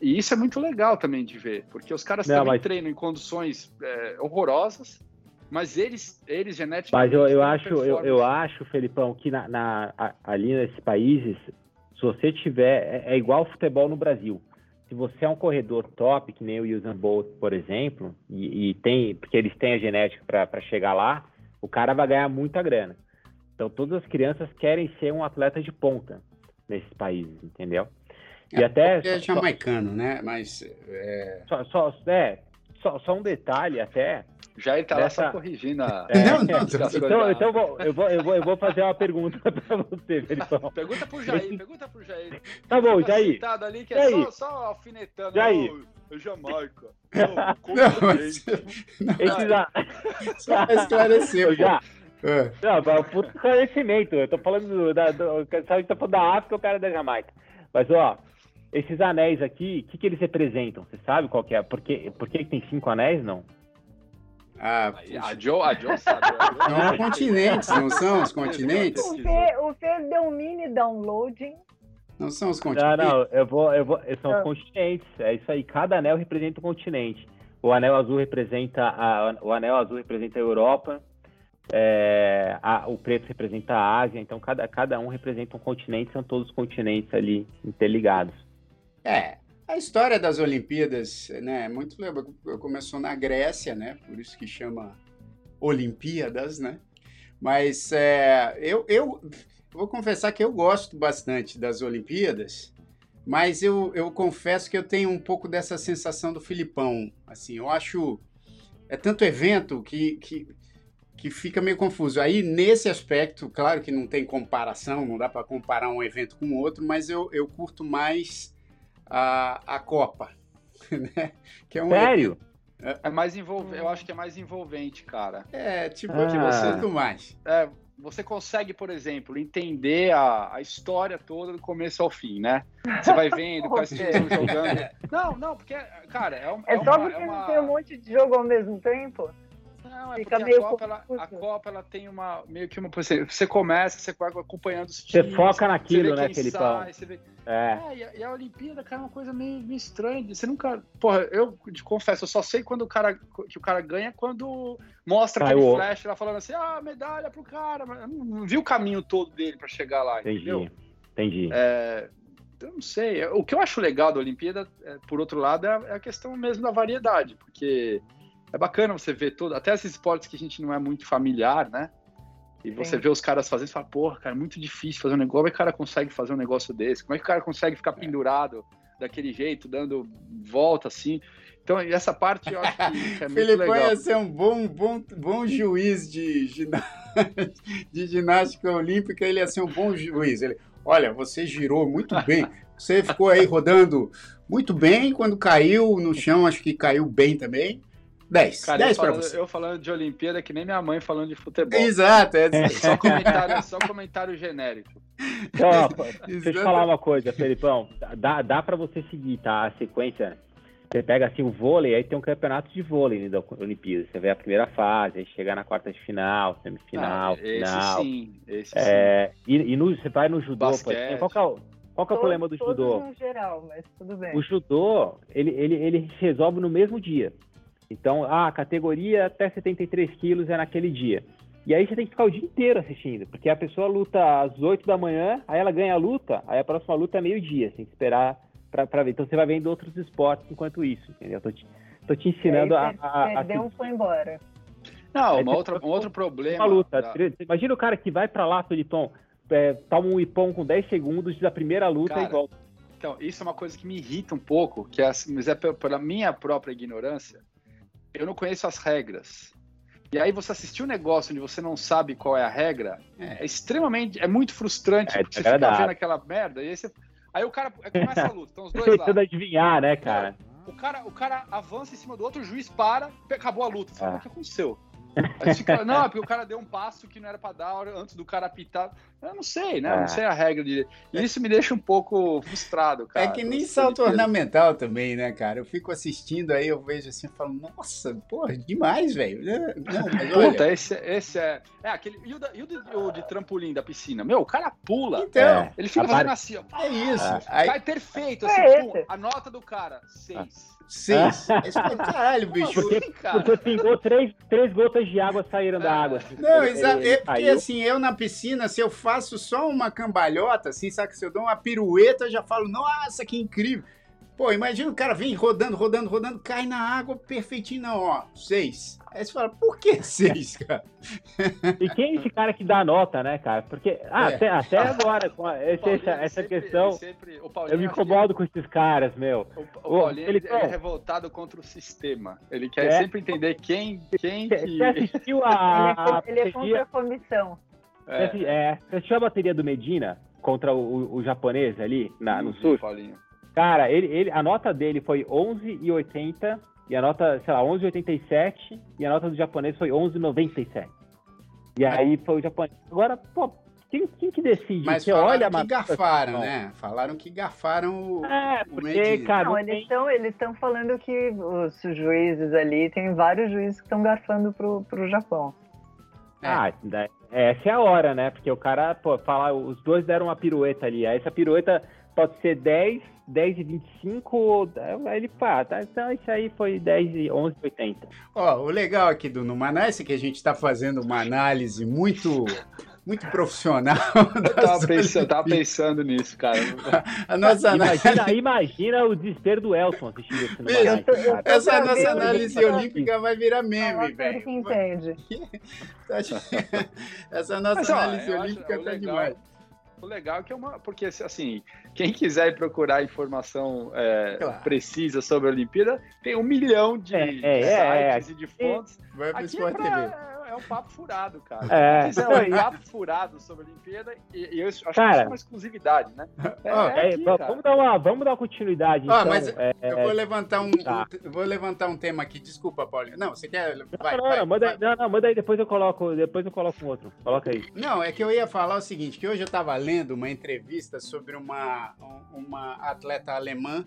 e isso é muito legal também de ver, porque os caras não, também mas... treinam em condições é, horrorosas, mas eles, eles geneticamente. Mas eu, eu acho, eu, eu, acho, Felipão, que na, na, ali nesses países, se você tiver. É, é igual futebol no Brasil. Se você é um corredor top, que nem o Usain Bolt, por exemplo, e, e tem, porque eles têm a genética para chegar lá, o cara vai ganhar muita grana. Então todas as crianças querem ser um atleta de ponta nesses países, entendeu? E é, até. É jamaicano, né? Mas. É... Só, só, é, só, só um detalhe até. Já ele tá dessa... lá só corrigindo a. É, não, não, então, então vou, eu, vou, eu, vou, eu vou fazer uma pergunta para você, Felipão. pergunta pro Jair, pergunta pro Jair. Tá bom, tá Jair. ali que é só, só alfinetando. Jair. Oh, Jamaica. Não, não, mas, não, Esses... Só pra esclarecer, já. É. Não, para puto esclarecimento. Eu tô falando da. Do, sabe, tá falando da África, o cara é da Jamaica. Mas, ó, esses anéis aqui, o que, que eles representam? Você sabe qual que é? Por que, por que tem cinco anéis, não? Ah, a Joe, a Joe sabe. São os continentes, não são os continentes? O Fê, o Fê deu um mini downloading. Não são os continentes? Não, não, eu vou, eu vou, são os ah. continentes. É isso aí, cada anel representa um continente. O anel azul representa a, o anel azul representa a Europa, é, a, o preto representa a Ásia, então cada, cada um representa um continente, são todos os continentes ali interligados. É, a história das Olimpíadas, né, é muito começou na Grécia, né, por isso que chama Olimpíadas, né, mas é, eu, eu vou confessar que eu gosto bastante das Olimpíadas, mas eu, eu confesso que eu tenho um pouco dessa sensação do Filipão, assim, eu acho, é tanto evento que, que, que fica meio confuso. Aí, nesse aspecto, claro que não tem comparação, não dá para comparar um evento com outro, mas eu, eu curto mais a, a Copa. Né? Que é um Sério? É, é mais envolvente, eu acho que é mais envolvente, cara. É, tipo, ah. de você do mais. É, você consegue, por exemplo, entender a, a história toda do começo ao fim, né? Você vai vendo quais estão jogando. Não, não, porque, cara, é, um, é, é só uma, porque é uma... não tem um monte de jogo ao mesmo tempo? Não, é Fica porque a Copa, ela, a Copa ela tem uma meio que uma você começa, você vai acompanhando os times. Você foca naquilo, né, Felipão? Vê... É. é e, a, e, a, Olimpíada, cara, é uma coisa meio, meio, estranha. Você nunca, porra, eu te confesso, eu só sei quando o cara que o cara ganha quando mostra aquele o... flash lá falando assim: "Ah, medalha pro cara", mas eu não, não vi o caminho todo dele para chegar lá, Entendi. entendeu? Entendi. É, eu não sei. O que eu acho legal da Olimpíada, é, por outro lado, é a, é a questão mesmo da variedade, porque é bacana você ver todo, até esses esportes que a gente não é muito familiar, né? E você Sim. vê os caras fazendo e fala, porra, cara, é muito difícil fazer um negócio. Como é que o cara consegue fazer um negócio desse? Como é que o cara consegue ficar é. pendurado daquele jeito, dando volta assim? Então, essa parte eu acho que é muito Filipão legal. ia ser um bom, bom, bom juiz de, ginástica, de ginástica olímpica, ele ia ser um bom juiz. Ele, olha, você girou muito bem, você ficou aí rodando muito bem, quando caiu no chão, acho que caiu bem também. 10. Cara, 10 para você. Eu falando de Olimpíada que nem minha mãe falando de futebol. Exato. É, é só, comentário, só comentário genérico. Então, deixa eu te falar uma coisa, Felipão. Dá, dá para você seguir, tá? A sequência. Você pega assim o vôlei, aí tem um campeonato de vôlei da Olimpíada. Você vê a primeira fase, aí chega na quarta de final, semifinal, ah, final. Sim, esse é, sim. E, e no, você vai no judô, por exemplo, qual que é o, qual que é o problema do judô? no geral, mas tudo bem. O judô, ele, ele, ele resolve no mesmo dia. Então, a categoria até 73 quilos é naquele dia. E aí você tem que ficar o dia inteiro assistindo, porque a pessoa luta às 8 da manhã, aí ela ganha a luta, aí a próxima luta é meio-dia, tem que esperar para ver. Então você vai vendo outros esportes enquanto isso, entendeu? Tô te, tô te ensinando a, a, Perdeu, a... foi embora. Não, uma outra, um outro problema. Uma luta. Da... Imagina o cara que vai para lá, Felipão, é, toma um ipom com 10 segundos da primeira luta cara, e volta. Então, isso é uma coisa que me irrita um pouco, que é, mas é pela minha própria ignorância eu não conheço as regras. E aí você assistir um negócio onde você não sabe qual é a regra, é, é extremamente, é muito frustrante, é, porque é você fica vendo aquela merda, e aí você. Aí o cara começa a luta, então os dois lá. Tentando adivinhar, né, cara? O cara, o cara avança em cima do outro, o juiz para, acabou a luta. Você ah. o que aconteceu? Fica, não, porque o cara deu um passo que não era para dar antes do cara apitar. Eu não sei, né? Eu não é. sei a regra de. E isso me deixa um pouco frustrado, cara. É que nem salto ornamental também, né, cara? Eu fico assistindo aí, eu vejo assim, eu falo, nossa, porra, demais, velho. Não, mas olha... Puta, esse, esse é. É aquele. E o, da, e o, de, o de trampolim da piscina? Meu, o cara pula. Então. É. Ele fica fazendo assim, ó. É isso. É. Aí... Cai perfeito, assim, é pum, a nota do cara, seis. Seis. Caralho, bicho. Porque, porque pingou três, três gotas de água saíram da água. Assim, não, exato. É, porque assim, eu na piscina, se eu faço só uma cambalhota, assim, sabe? Se eu dou uma pirueta, eu já falo, nossa, que incrível. Pô, imagina o cara vem rodando, rodando, rodando, cai na água perfeitinho, não, ó, seis. Aí você fala, por que seis, cara? E quem é esse cara que dá nota, né, cara? Porque ah, é. até, até agora, com esse, essa, essa sempre, questão, sempre, eu me incomodo com esses caras, meu. O, o Paulinho, ele, ele é revoltado contra o sistema. Ele quer é. sempre entender quem, quem que... Você assistiu a... ele, é, é contra a comissão. É. é. Você assistiu a bateria do Medina contra o, o, o japonês ali na, no sul? Paulinho. Cara, ele, ele, a nota dele foi 11,80 e a nota, sei lá, 11,87 e a nota do japonês foi 11,97. E aí foi o japonês. Agora, pô, quem, quem que decide? Mas Você falaram olha que garfaram, né? Falaram que garfaram o. É, porque, cara. Não, eles estão eles falando que os juízes ali, tem vários juízes que estão garfando pro, pro Japão. É. Ah, essa é a hora, né? Porque o cara, pô, fala, os dois deram uma pirueta ali. Aí essa pirueta pode ser 10, 10 e 25, aí ele pá, tá, então isso aí foi 10 e 11 e 80. Ó, o legal aqui do Numanice é que a gente está fazendo uma análise muito muito profissional. Eu tava, pensando, tava pensando, nisso, cara. A nossa imagina, imagina o desespero do Elton assistindo esse Numanice, Essa nossa análise olímpica vai virar meme, velho. que entende. Essa nossa Mas, ó, análise olímpica tá demais. O legal é que é uma. Porque, assim, quem quiser procurar informação é, claro. precisa sobre a Olimpíada, tem um milhão de, é, é, é sites é, e de fontes. Vai pro Sport TV é um papo furado, cara. É. Se quiser um papo furado sobre a Olimpíada, e, e eu acho cara, que isso é uma exclusividade, né? É, é aqui, vamos, dar uma, vamos dar uma continuidade. Ah, então, mas é, eu vou levantar um, tá. um, vou levantar um tema aqui. Desculpa, Paulinho. Não, você quer. Vai, não, vai, não, manda, vai. não, não, manda aí, depois eu coloco, depois eu coloco um outro. Coloca aí. Não, é que eu ia falar o seguinte: que hoje eu estava lendo uma entrevista sobre uma, uma atleta alemã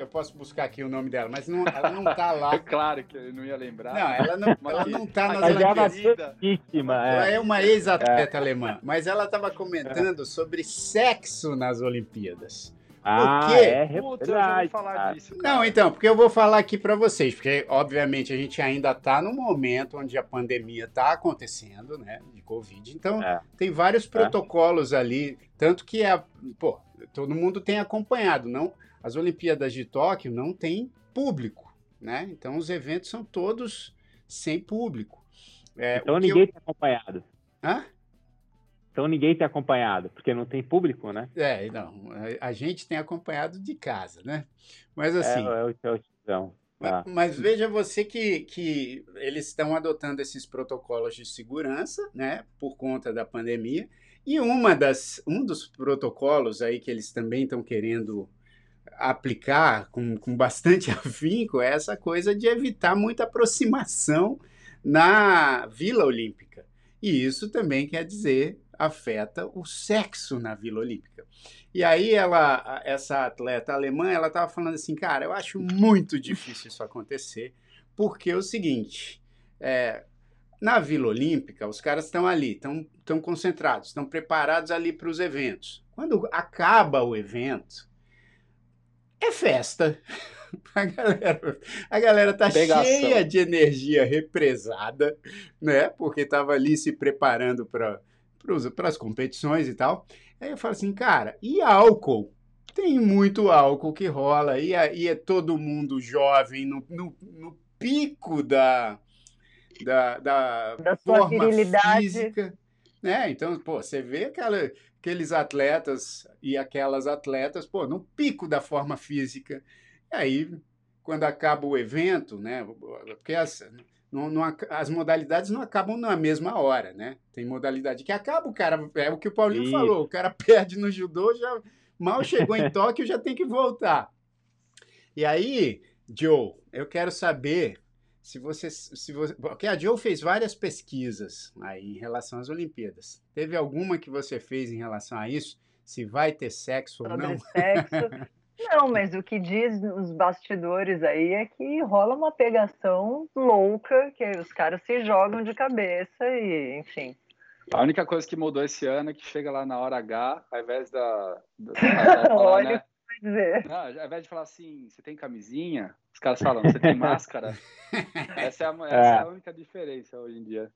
eu posso buscar aqui o nome dela, mas não, ela não tá lá. É claro que eu não ia lembrar. Não, ela não, ela não tá nas Olimpíadas. Ela é uma ex-atleta é. alemã, mas ela estava comentando sobre sexo nas Olimpíadas. Ah, porque... é verdade. falar disso, Não, então, porque eu vou falar aqui para vocês, porque obviamente a gente ainda tá no momento onde a pandemia tá acontecendo, né, de Covid. Então, é. tem vários é. protocolos é. ali, tanto que é, pô, todo mundo tem acompanhado, não as Olimpíadas de Tóquio não têm público, né? Então os eventos são todos sem público. É, então ninguém eu... tem acompanhado. Hã? Então ninguém tem acompanhado, porque não tem público, né? É, não. A, gente tem acompanhado de casa, né? Mas assim. É, é o, é o mas, ah. mas, veja você que, que eles estão adotando esses protocolos de segurança, né, por conta da pandemia. E uma das, um dos protocolos aí que eles também estão querendo aplicar com, com bastante afinco é essa coisa de evitar muita aproximação na Vila Olímpica. E isso também quer dizer afeta o sexo na Vila Olímpica. E aí ela, essa atleta alemã, ela estava falando assim, cara, eu acho muito difícil isso acontecer, porque é o seguinte, é, na Vila Olímpica, os caras estão ali, estão concentrados, estão preparados ali para os eventos. Quando acaba o evento, é festa. A galera, a galera tá Pegação. cheia de energia represada, né? Porque estava ali se preparando para as competições e tal. Aí eu falo assim, cara, e álcool? Tem muito álcool que rola, e, e é todo mundo jovem, no, no, no pico da, da, da, da forma física. Né? Então, pô, você vê aquela, aqueles atletas e aquelas atletas, pô, no pico da forma física. E aí, quando acaba o evento, né? Porque as, não, não, as modalidades não acabam na mesma hora, né? Tem modalidade que acaba, o cara. É o que o Paulinho Isso. falou: o cara perde no judô, já mal chegou em Tóquio, já tem que voltar. E aí, Joe, eu quero saber se você. Se você porque a Joe fez várias pesquisas aí em relação às Olimpíadas. Teve alguma que você fez em relação a isso? Se vai ter sexo Sobre ou não? Sexo. Não, mas o que diz nos bastidores aí é que rola uma pegação louca, que os caras se jogam de cabeça e, enfim. A única coisa que mudou esse ano é que chega lá na hora H, ao invés da. da, da falar, né? Dizer. Não, ao invés de falar assim, você tem camisinha, os caras falam, você tem máscara. essa, é a, essa é. é. a, única diferença hoje em dia.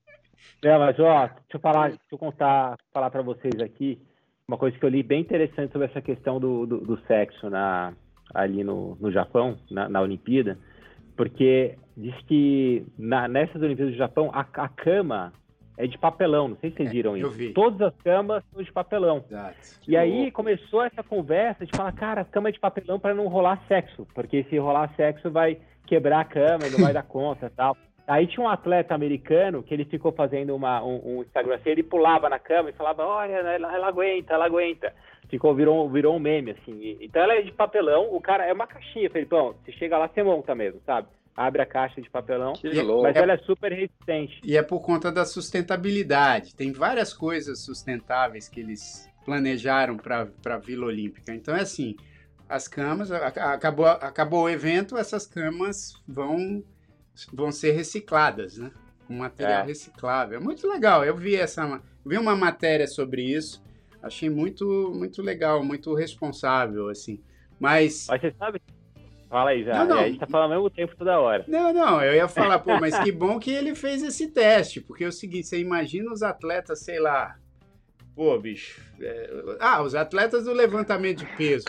É, mas ó, deixa eu falar, deixa eu contar, falar para vocês aqui uma coisa que eu li bem interessante sobre essa questão do, do, do sexo na, ali no, no Japão, na, na Olimpíada, porque diz que na, nessas Olimpíadas do Japão a, a cama é de papelão, não sei se vocês é, viram é, isso. Vi. Todas as camas são de papelão. Exato. E aí começou essa conversa de falar, cara, cama é de papelão para não rolar sexo, porque se rolar sexo vai quebrar a cama e não vai dar conta tal. Aí tinha um atleta americano que ele ficou fazendo uma, um, um Instagram assim, ele pulava na cama e falava, olha, ela, ela aguenta, ela aguenta. Ficou, virou, virou um meme, assim. Então ela é de papelão, o cara é uma caixinha, Felipão. Você chega lá, você monta mesmo, sabe? Abre a caixa de papelão, mas ela é super resistente. E é por conta da sustentabilidade. Tem várias coisas sustentáveis que eles planejaram para a Vila Olímpica. Então é assim, as camas, acabou, acabou o evento, essas camas vão vão ser recicladas, né? Com material é. reciclável. É muito legal. Eu vi essa, vi uma matéria sobre isso. Achei muito, muito legal, muito responsável, assim. Mas. Mas você sabe? Fala aí, já. Não, não. A gente tá falando ao mesmo tempo toda hora. Não, não, eu ia falar, pô, mas que bom que ele fez esse teste, porque é o seguinte, você imagina os atletas, sei lá. Pô, bicho. É... ah, os atletas do levantamento de peso.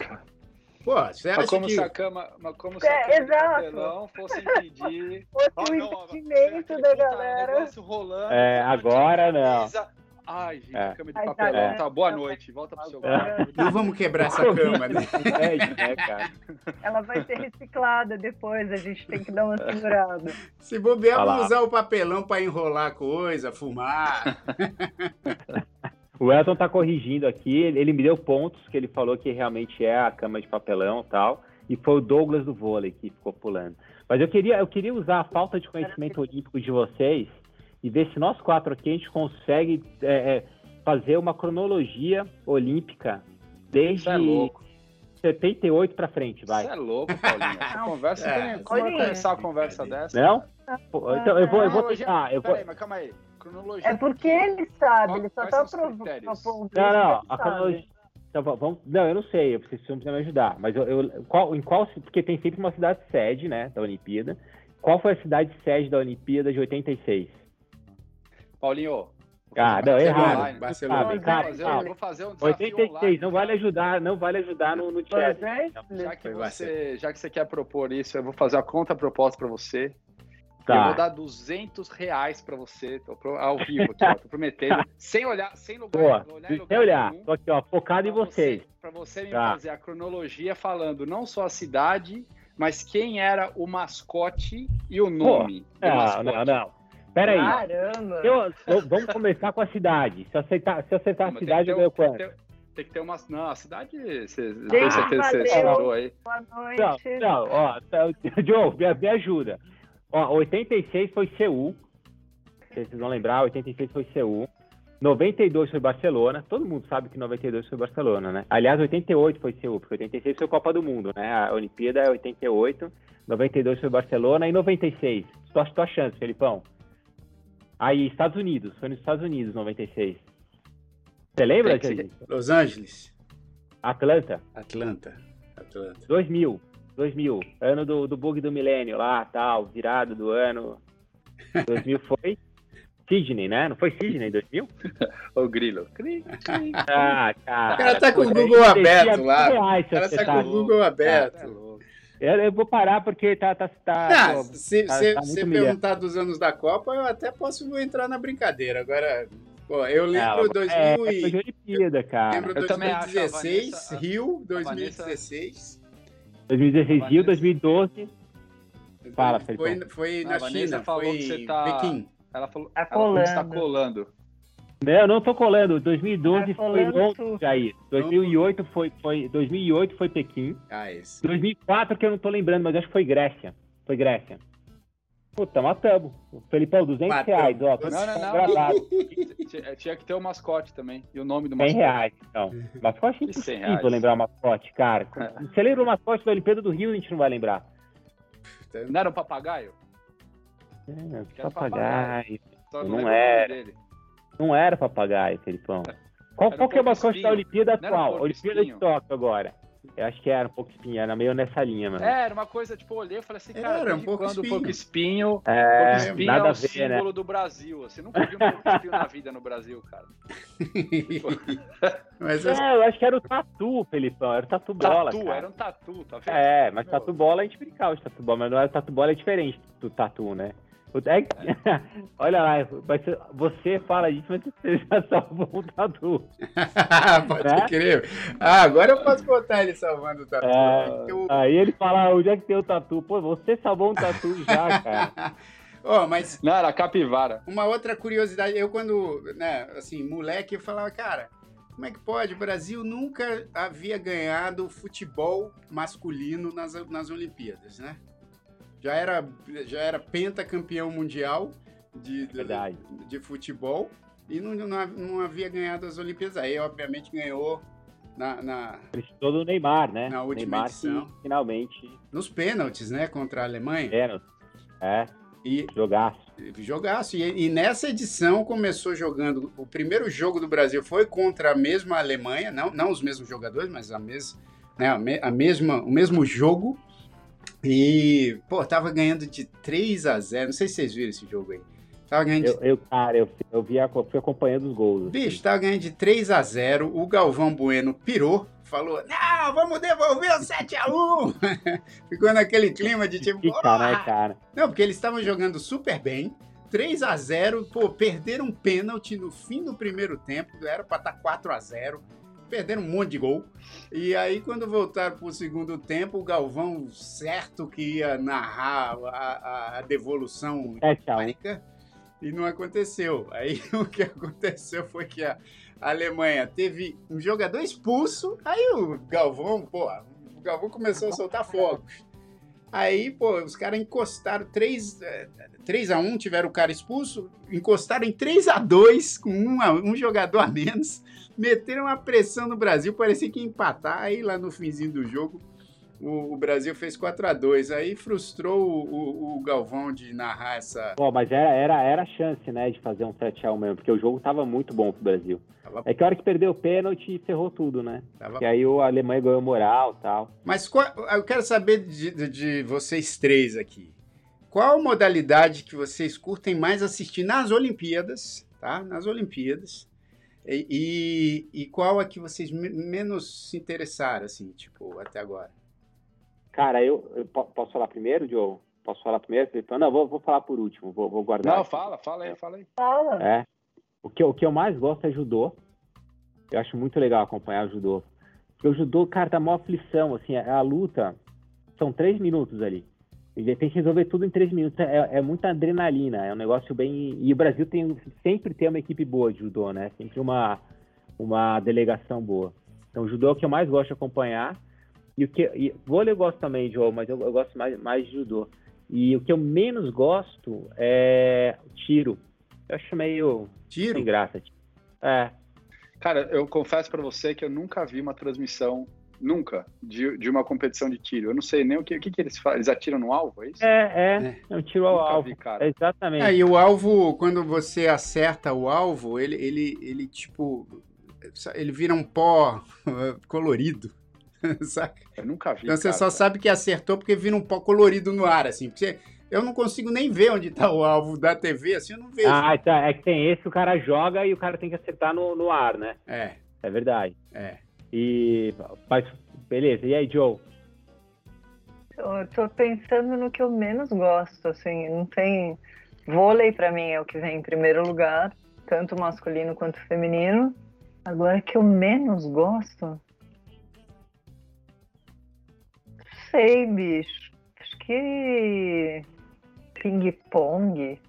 Pô, você acha mas como que... se a cama, mas como se a é, cama papelão fosse impedir... fosse o impedimento da galera. Rolando, é, agora não. Ai, gente, é. cama de papelão. É. Tá, boa noite. Volta pro seu quarto. Não vamos quebrar essa cama, né? É, é, cara. Ela vai ser reciclada depois, a gente tem que dar uma segurada. Se bobear, vamos usar o papelão para enrolar coisa, fumar. O Elton tá corrigindo aqui, ele me deu pontos que ele falou que realmente é a cama de papelão e tal, e foi o Douglas do vôlei que ficou pulando. Mas eu queria, eu queria usar a falta de conhecimento olímpico de vocês e ver se nós quatro aqui a gente consegue é, é fazer uma cronologia olímpica desde é 78 para frente, vai. Você é louco, Paulinho. Essa conversa é. tem, como começar a conversa dessa? Não? Pô, então eu vou, eu vou tentar. Eu vou... Peraí, mas calma aí cronologia. É porque ele sabe, Qual, ele só tá provando. Não, não, a cronologia. Então, vamos, não, eu não sei, vocês precisam me ajudar. Mas eu, eu, qual, em qual. Porque tem sempre uma cidade sede, né, da Olimpíada. Qual foi a cidade sede da Olimpíada de 86? Paulinho. Ah, não, errado. Barcelona. Sabe. Vou fazer um 86, online. não vale ajudar, não vale ajudar no, no chat. É, já, que você, já que você quer propor isso, eu vou fazer a conta proposta para você. Tá. Eu vou dar 200 reais pra você, tô pro, ao vivo aqui, ó, tô prometendo, sem olhar, sem lugar, Boa, olhar, sem olhar, nenhum, tô aqui, ó, focado em vocês. Você, pra você me tá. fazer a cronologia falando não só a cidade, mas quem era o mascote e o nome Pô, não, não, não. Pera aí. Caramba! Eu, eu, vamos começar com a cidade. Se acertar, se acertar a cidade, eu ganho quanto? Tem que ter uma. Não, a cidade. Você tem certeza que você citou aí? Boa noite. Não, não ó, tá, Joe, me, me ajuda. Ó, 86 foi Seul. Vocês vão lembrar, 86 foi Seul. 92 foi Barcelona. Todo mundo sabe que 92 foi Barcelona, né? Aliás, 88 foi Seul, porque 86 foi Copa do Mundo, né? A Olimpíada é 88, 92 foi Barcelona e 96. Tua, tua chance, Felipão. Aí, Estados Unidos. Foi nos Estados Unidos, 96. Você lembra, gente? Los Angeles. Atlanta. Atlanta. Atlanta. 2000. 2000. Ano do, do bug do milênio lá, tal. Virado do ano. 2000 foi Sydney, né? Não foi Sydney 2000? o Grilo. Ah, cara. O cara tá com o Google aberto lá. O cara tá com o Google aberto. Eu, eu, vou parar porque tá. tá, tá Não, pô, se você tá, tá perguntar dos anos da Copa, eu até posso entrar na brincadeira. Agora, pô, eu lembro é, 2000 é, e. Olimpíada, cara. Lembro eu 2016, Vanessa, Rio, 2016. 2016, Rio, 2012. Fala, Foi, foi, foi na China, foi tá... Pequim. Ela falou, tá ela está colando. Não, não tô colando. 2012 tá foi Londres, Jair. 2008 foi, foi, 2008 foi Pequim. Ah, esse. 2004 que eu não tô lembrando, mas acho que foi Grécia. Foi Grécia. Puta, matamos. Felipão, 200 matamos. reais, ó. Não, não, não. Gravado. Tinha que ter o mascote também. E o nome do mascote. 100 reais, então. Mascote é impossível lembrar o mascote, cara. É. Você lembra o mascote da Olimpíada do Rio, a gente não vai lembrar. Não era um papagaio? É, papagaio. papagaio. Não era. Não era papagaio, Felipão. Qual, qual que é o mascote da Olimpíada atual? Olimpíada de Tóquio agora. Eu acho que era um pouco espinho, era meio nessa linha, mano. É, era uma coisa, tipo, eu olhei e falei assim, cara, era um pouco quando espinho. pouco espinho, é, pouco espinho nada é o ver, símbolo né? do Brasil. Você nunca viu um pouco espinho na vida no Brasil, cara. mas É, eu acho que era o tatu, Felipão, era o tatu bola. Tatu, cara. era um tatu, tá vendo? É, mas tatu bola a gente brincava de tatu bola, mas não era tatu bola é diferente do tatu, né? É, olha lá, você fala isso, mas você já salvou o tatu. Pode né? crer. Ah, agora eu posso botar ele salvando o tatu. É, eu... Aí ele fala, onde é que tem o tatu? Pô, você salvou um tatu já, cara. Oh, mas. Não, era capivara. Uma outra curiosidade, eu quando, né, assim, moleque, eu falava, cara, como é que pode? O Brasil nunca havia ganhado futebol masculino nas, nas Olimpíadas, né? Já era, já era pentacampeão mundial de, de, de, futebol e não, não, não, havia ganhado as Olimpíadas. Aí, obviamente, ganhou na. na Precisou do Neymar, né? Na última Neymar edição. Que, finalmente. Nos pênaltis, né? Contra a Alemanha. Pênaltis. É. E, jogaço. Jogaço. E, e, nessa edição começou jogando. O primeiro jogo do Brasil foi contra a mesma Alemanha, não, não os mesmos jogadores, mas a, mes, né, a, me, a mesma, o mesmo jogo. E, pô, tava ganhando de 3 a 0 Não sei se vocês viram esse jogo aí. Tava ganhando de... eu, eu, cara, eu, eu vi, fui acompanhando os gols. Assim. Bicho, tava ganhando de 3 a 0 O Galvão Bueno pirou, falou: Não, vamos devolver o 7x1. Ficou naquele clima de tipo. Cara, né, cara? Não, porque eles estavam jogando super bem. 3 a 0 pô, perderam um pênalti no fim do primeiro tempo, era para estar 4 a 0 perderam um monte de gol. E aí, quando voltaram para o segundo tempo, o Galvão, certo que ia narrar a, a devolução é, e não aconteceu. Aí o que aconteceu foi que a Alemanha teve um jogador expulso, aí o Galvão, pô, o Galvão começou a soltar fogos. Aí, pô, os caras encostaram 3, 3 a 1 tiveram o cara expulso, encostaram em 3 a 2 com um, um jogador a menos meteram uma pressão no Brasil, parecia que ia empatar. Aí lá no finzinho do jogo, o, o Brasil fez 4 a 2 Aí frustrou o, o, o Galvão de narrar essa. Pô, mas era, era, era a chance, né, de fazer um 7x1 mesmo, porque o jogo tava muito bom pro Brasil. Tava... É que a hora que perdeu o pênalti, ferrou tudo, né? Tava... E aí a Alemanha ganhou moral e tal. Mas qual, eu quero saber de, de, de vocês três aqui. Qual modalidade que vocês curtem mais assistir nas Olimpíadas, tá? Nas Olimpíadas. E, e, qual é que vocês menos se interessaram, assim, tipo, até agora? Cara, eu, eu posso falar primeiro, Joe? Posso falar primeiro? Não, vou, vou falar por último, vou, vou guardar. Não, aqui. fala, fala aí, fala aí. Fala. É. O que, eu- o que eu mais gosto é judô. Eu acho muito legal acompanhar o judô. Porque o judô, cara, tá mó aflição, assim, a, a luta são três minutos ali. E tem que resolver tudo em três minutos. É, é muita adrenalina, é um negócio bem. E o Brasil tem, sempre tem uma equipe boa de judô, né? Sempre uma, uma delegação boa. Então, o judô é o que eu mais gosto de acompanhar. E o que. E, vôlei eu gosto também, Joe, mas eu, eu gosto mais, mais de judô. E o que eu menos gosto é tiro. Eu acho meio Tiro? sem graça. É. Cara, eu confesso pra você que eu nunca vi uma transmissão, nunca, de, de uma competição de tiro. Eu não sei nem o que, o que, que eles fazem. Eles atiram no alvo, é isso? É, é. É um tiro ao Nunca alvo. vi, cara. Exatamente. É, e o alvo, quando você acerta o alvo, ele, ele, ele tipo, ele vira um pó colorido, saca? Eu nunca vi. Então você cara. só sabe que acertou porque vira um pó colorido no ar, assim. Porque eu não consigo nem ver onde tá o alvo da TV, assim, eu não vejo. Ah, tá. É que tem esse o cara joga e o cara tem que acertar no, no ar, né? É, É verdade. é. E. Mas, beleza. E aí, Joe? Eu tô pensando no que eu menos gosto, assim, não tem... Vôlei pra mim é o que vem em primeiro lugar, tanto masculino quanto feminino. Agora que eu menos gosto... Sei, bicho. Acho que... Ping-pong.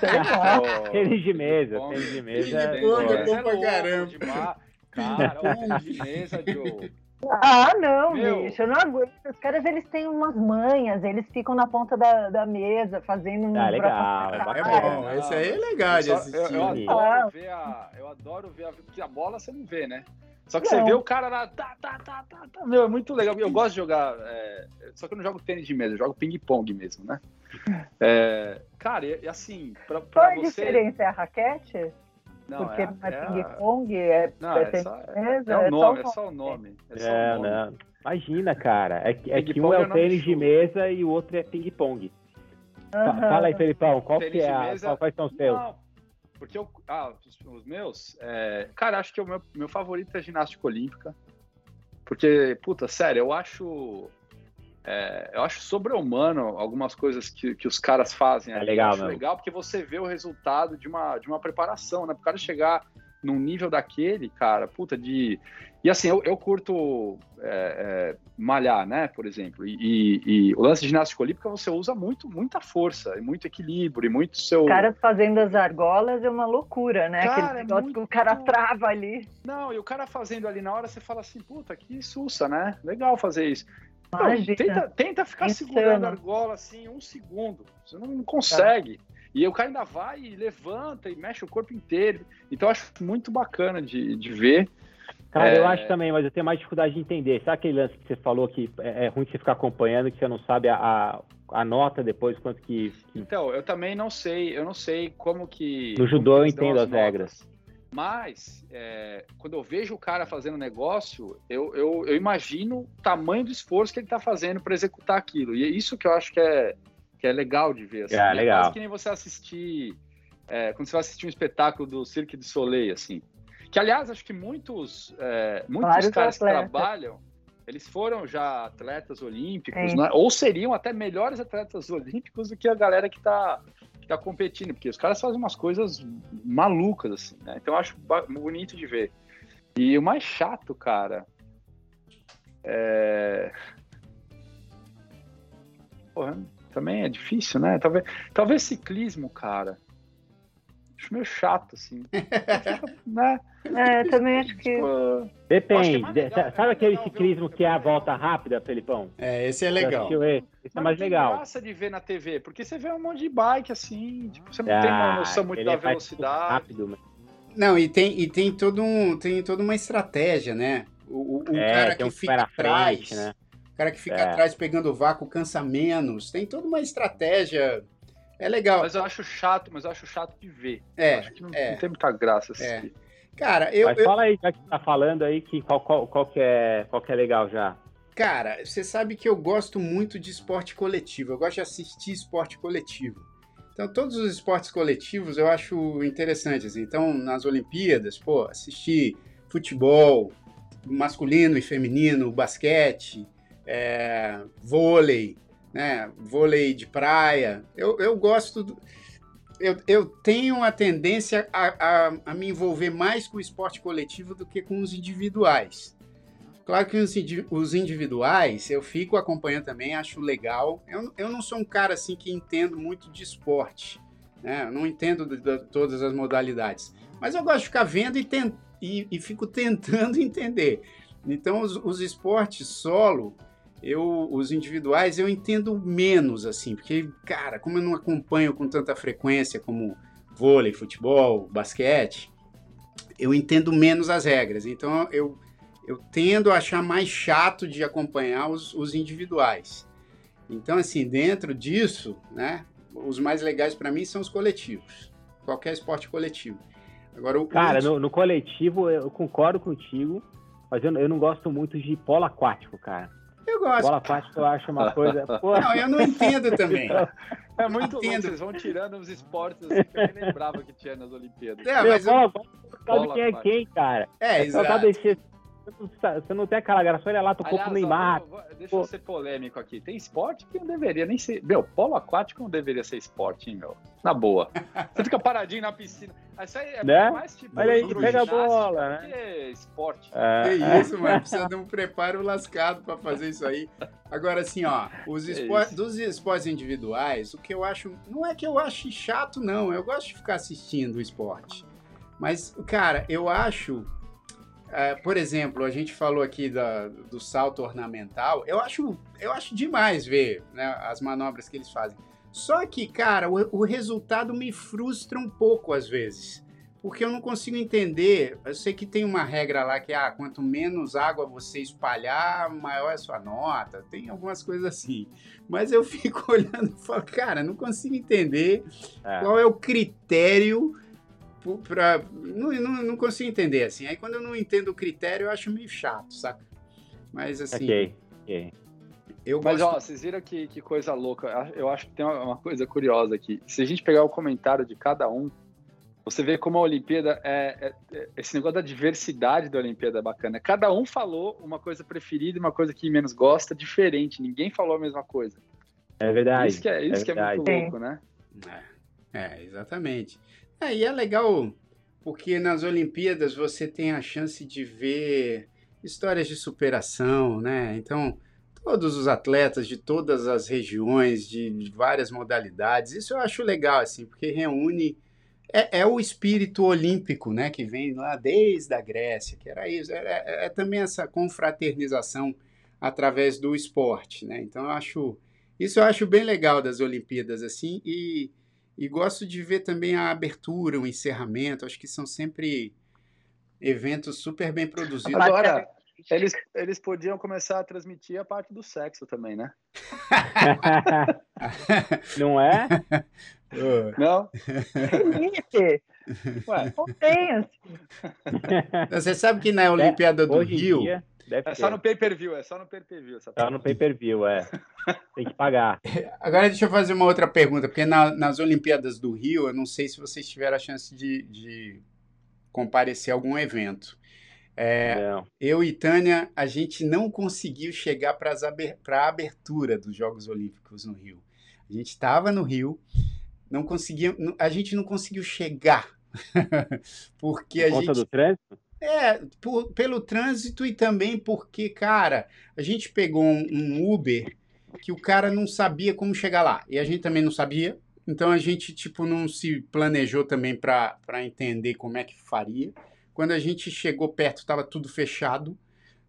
Sei lá. Tênis de mesa. bom. Tênis de mesa. Bom, é- é bom pra caramba. Cara, o tênis de mesa, Joe. Ah, não, Meu. bicho, eu não aguento. Os caras, eles têm umas manhas, eles ficam na ponta da, da mesa, fazendo um... Ah, legal, é É bacana. bom, esse aí é legal de só- assistir. eu, eu adoro ver a. Eu adoro ver a. Porque a bola você não vê, né? Só que você Não. vê o cara lá. Tá, tá, tá, tá, tá. Meu, é muito legal. Eu gosto de jogar. é, só que eu não jogo tênis de mesa, eu jogo ping-pong mesmo, né? É, cara, e, e assim, pra, Qual pra a você. diferença? É a raquete? Não, Porque é, não é, é a- ping-pong, é, Não, é é tênis só, é o é nome, só é só o nome. É só É, o nome. não. Imagina, cara. É, que- é que um é é o tênis de mesa e o outro é ping-pong. Aham. Fala aí, Felipão, qual Tênis que é mesa- qual- quais são os seus? Não, porque eu, ah, os, os meus, é, cara, acho que o meu, meu favorito é ginástica olímpica. Porque, puta, sério, eu acho. É, eu acho sobre-humano algumas coisas que, que os caras fazem. É ali. legal eu acho mesmo. legal porque você vê o resultado de uma, de uma preparação, né? Para o cara chegar num nível daquele, cara, puta, de. E assim, eu, eu curto é, é, malhar, né, por exemplo. E, e- e o lance de ginástica olímpica você usa muito, muita força, e muito equilíbrio, e muito seu. Os caras fazendo as argolas é uma loucura, né? Cara, Aquele é negócio muito- que o cara trava ali. Não, e o cara fazendo ali na hora, você fala assim, puta, que sussa, né? Legal fazer isso. Não, tenta, tenta ficar Insano. segurando a argola assim um segundo. Você não, não consegue. E o cara ainda vai e levanta e mexe o corpo inteiro. Então eu acho muito bacana de, de ver. Cara, É. eu acho também, mas eu tenho mais dificuldade de entender. Sabe aquele lance que você falou que é, é ruim você ficar acompanhando, que você não sabe a, a, a nota depois, quanto que. que- Então, eu também não sei, eu não sei como que. No judô eu entendo as notas. regras. Mas, é, quando eu vejo o cara fazendo negócio, eu, eu, eu imagino o tamanho do esforço que ele está fazendo para executar aquilo. E é isso que eu acho que é, que é legal de ver. Assim. É, legal. quase que nem você assistir. é, quando você vai assistir um espetáculo do Cirque du Soleil, assim. Que, aliás, acho que muitos, é, muitos Vários caras que trabalham, eles foram já atletas olímpicos, né? ou seriam até melhores atletas olímpicos do que a galera que está tá competindo, porque os caras fazem umas coisas malucas, assim, né? Então eu acho bonito de ver. E o mais chato, cara, é... Porra, também é difícil, né? Talvez, talvez ciclismo, cara. Acho meio chato, assim. né? É, também acho que. Tipo, Eu acho que é Depende. legal, é sabe aquele ciclismo que é a volta rápida, Felipão? É, esse é legal. esse? Esse é mais legal. graça de ver na TV, porque você vê um monte de bike assim, tipo, você não Ah, tem uma noção muito ele da tudo velocidade. Rápido, mas- Não, e tem, e tem, todo um, tem toda uma estratégia, né? O, o- o É, cara um que que fica atrás, frente, né? o cara que fica É. atrás pegando o vácuo cansa menos. Tem toda uma estratégia. É legal. Mas eu acho chato, mas eu acho chato de ver. É, Eu acho que não, é. não tem muita graça assistir. Cara, eu, Mas eu- fala aí, já que você tá falando aí, que qual, qual, qual, que é, qual que é legal já. Cara, você sabe que eu gosto muito de esporte coletivo. Eu gosto de assistir esporte coletivo. Então, todos os esportes coletivos eu acho interessantes. Então, nas Olimpíadas, pô, assistir futebol masculino e feminino, basquete, é, vôlei, né? Vôlei de praia. Eu, eu gosto. Do, eu, eu tenho a tendência a, a, a me envolver mais com o esporte coletivo do que com os individuais. Claro que os individuais eu fico acompanhando também, acho legal. Eu, eu não sou um cara assim que entendo muito de esporte, né? Eu não entendo de, de, todas as modalidades, mas eu gosto de ficar vendo e, tent, e, e fico tentando entender. Então, os, os, esportes solo, eu, os individuais, eu entendo menos assim, porque, cara, como eu não acompanho com tanta frequência como vôlei, futebol, basquete, eu entendo menos as regras. Então, eu eu tendo a achar mais chato de acompanhar os, os individuais. Então, assim, dentro disso, né, os mais legais para mim são os coletivos. Qualquer esporte coletivo. Agora, Cara, no, no, coletivo eu concordo contigo, mas eu, eu não gosto muito de polo aquático, cara. Eu gosto. Polo aquático eu acho uma coisa. Não, eu não entendo também. É muito louco, vocês vão tirando os esportes assim, que eu nem lembrava que tinha nas Olimpíadas. É, mas eu... Polo, sabe quem é quem, cara. É, exato. Você não tem aquela graça, olha lá, tocou pro Neymar. Vou, deixa eu ser polêmico aqui. Tem esporte que não deveria nem ser. Meu, polo aquático não deveria ser esporte, hein, meu? Na boa. Você fica paradinho na piscina. Isso aí é né? mais tipo. Olha aí, pega a bola, né? esporte. É, é isso, mano. Precisa de um preparo lascado para fazer isso aí. Agora, assim, ó, os esportes, dos esportes individuais, o que eu acho. Não é que eu ache chato, não. Eu gosto de ficar assistindo o esporte. Mas, cara, eu acho é, por exemplo, a gente falou aqui da, do salto ornamental. Eu acho, eu acho demais ver né, as manobras que eles fazem. Só que, cara, o, o, resultado me frustra um pouco às vezes. Porque eu não consigo entender. Eu sei que tem uma regra lá que ah, quanto menos água você espalhar, maior é a sua nota. Tem algumas coisas assim. Mas eu fico olhando e falo, cara, não consigo entender é. qual é o critério pra, não, não, não, consigo entender, assim. Aí quando eu não entendo o critério, eu acho meio chato, saca? Mas assim. Ok, ok. Eu Mas gosto... ó, vocês viram que, que coisa louca? Eu acho que tem uma coisa curiosa aqui. Se a gente pegar o comentário de cada um, você vê como a Olimpíada é, é, é, esse negócio da diversidade da Olimpíada é bacana. Cada um falou uma coisa preferida e uma coisa que menos gosta, diferente. Ninguém falou a mesma coisa. É verdade. Isso que é, isso é, que é muito louco, né? É, é exatamente. É, e é legal porque nas Olimpíadas você tem a chance de ver histórias de superação, né? Então, todos os atletas de todas as regiões, de, várias modalidades, isso eu acho legal, assim, porque reúne. É, é, o espírito olímpico, né? Que vem lá desde a Grécia, que era isso. É, é, é também essa confraternização através do esporte, né? Então, eu acho. Isso eu acho bem legal das Olimpíadas, assim, e e gosto de ver também a abertura, o encerramento. Acho que são sempre eventos super bem produzidos. Agora, eles, eles podiam começar a transmitir a parte do sexo também, né? Não é? Não? Ué, não tem assim. Você sabe que na Olimpíada do Rio. Dia, Deve é ter. só no pay-per-view, é só no pay-per-view. Essa só no pay-per-view, é. Tem que pagar. Agora deixa eu fazer uma outra pergunta, porque na, nas Olimpíadas do Rio, eu não sei se vocês tiveram a chance de, de comparecer a algum evento. É, eu e Tânia, a gente não conseguiu chegar para a abertura dos Jogos Olímpicos no Rio. A gente estava no Rio, não conseguia, a gente não conseguiu chegar. porque Por a gente. do trânsito? É, por, pelo trânsito e também porque, cara, a gente pegou um, um, Uber que o cara não sabia como chegar lá. E a gente também não sabia. Então a gente, tipo, não se planejou também para entender como é que faria. Quando a gente chegou perto, estava tudo fechado.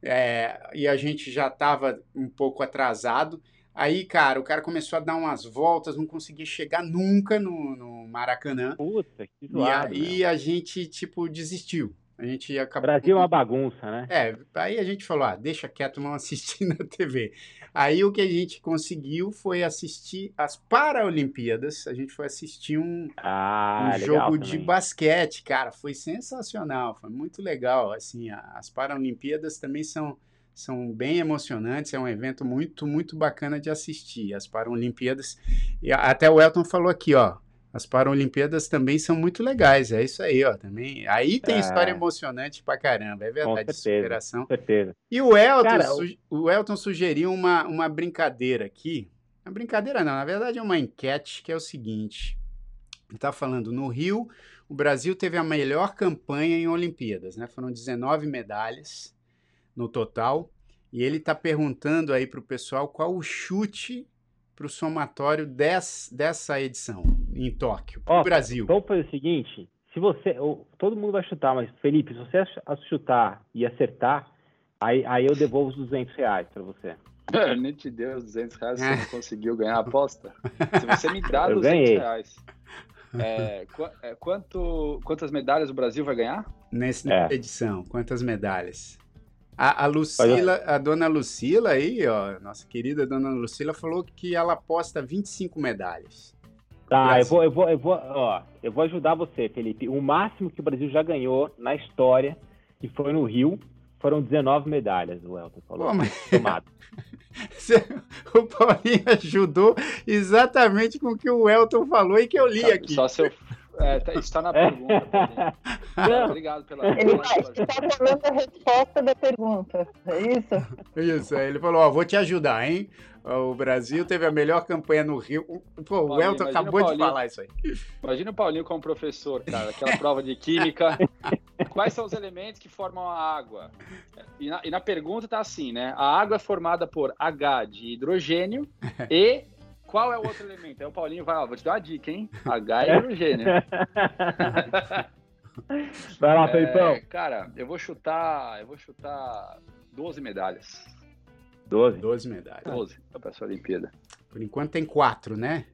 É, e a gente já estava um pouco atrasado. Aí, cara, o cara começou a dar umas voltas, não conseguia chegar nunca no, no Maracanã. Puta, que zoado, E aí meu. a gente, tipo, desistiu. A gente acabou. Brasil é uma bagunça, né? É, aí a gente falou: ah, deixa quieto, não assistir na TV. Aí o que a gente conseguiu foi assistir as Paralimpíadas. A gente foi assistir um, ah, um jogo de basquete, cara. Foi sensacional, foi muito legal. Assim, as Paralimpíadas também são, são bem emocionantes. É um evento muito, muito bacana de assistir. As Paralimpíadas. E até o Elton falou aqui, ó. As Paralimpíadas também são muito legais, é isso aí, ó, também. Aí tem é. história emocionante pra caramba, é verdade, com certeza, superação. Com certeza. E o Elton, Cara, o Elton sugeriu uma, uma brincadeira aqui, é brincadeira não, na verdade é uma enquete que é o seguinte. Está falando no Rio, o Brasil teve a melhor campanha em Olimpíadas, né? Foram 19 medalhas no total. E ele está perguntando aí para o pessoal qual o chute para o somatório des, dessa edição em Tóquio, o Brasil. Vamos fazer o seguinte: se você. Todo mundo vai chutar, mas Felipe, se você chutar e acertar, aí, aí eu devolvo os 200 reais para você. Eu nem te deu os 200 reais, você não conseguiu ganhar a aposta. Se você me dá 200 ganhei. reais. É, qu é, quanto, quantas medalhas o Brasil vai ganhar? Nessa é. edição, quantas medalhas? A, a Lucila, a dona Lucila aí, ó, nossa querida dona Lucila, falou que ela aposta 25 medalhas. Tá, eu vou, eu vou, eu vou, ó, eu vou ajudar você, Felipe. O máximo que o Brasil já ganhou na história, que foi no Rio, foram 19 medalhas, o Elton falou. Pô, mas... o Paulinho ajudou exatamente com o que o Elton falou e que eu li aqui. Só se eu é, tá, está na é. Obrigado pela Ele está falando a resposta da pergunta, é isso? Isso, ele falou, ó, vou te ajudar, hein? O Brasil teve a melhor campanha no Rio. Pô, Paulinho, o Elton acabou de falar isso aí. Imagina o Paulinho como professor, cara, aquela prova de química. Quais são os elementos que formam a água? E na, e na pergunta tá assim, né? A água é formada por H de hidrogênio e qual é o outro elemento? Aí o Paulinho vai, ó, vou te dar uma dica, hein? H é hidrogênio. vai lá, Felipão. É, cara, eu vou chutar. Eu vou chutar 12 medalhas. 12? 12 medalhas. 12 para essa Olimpíada. Por enquanto tem quatro, né?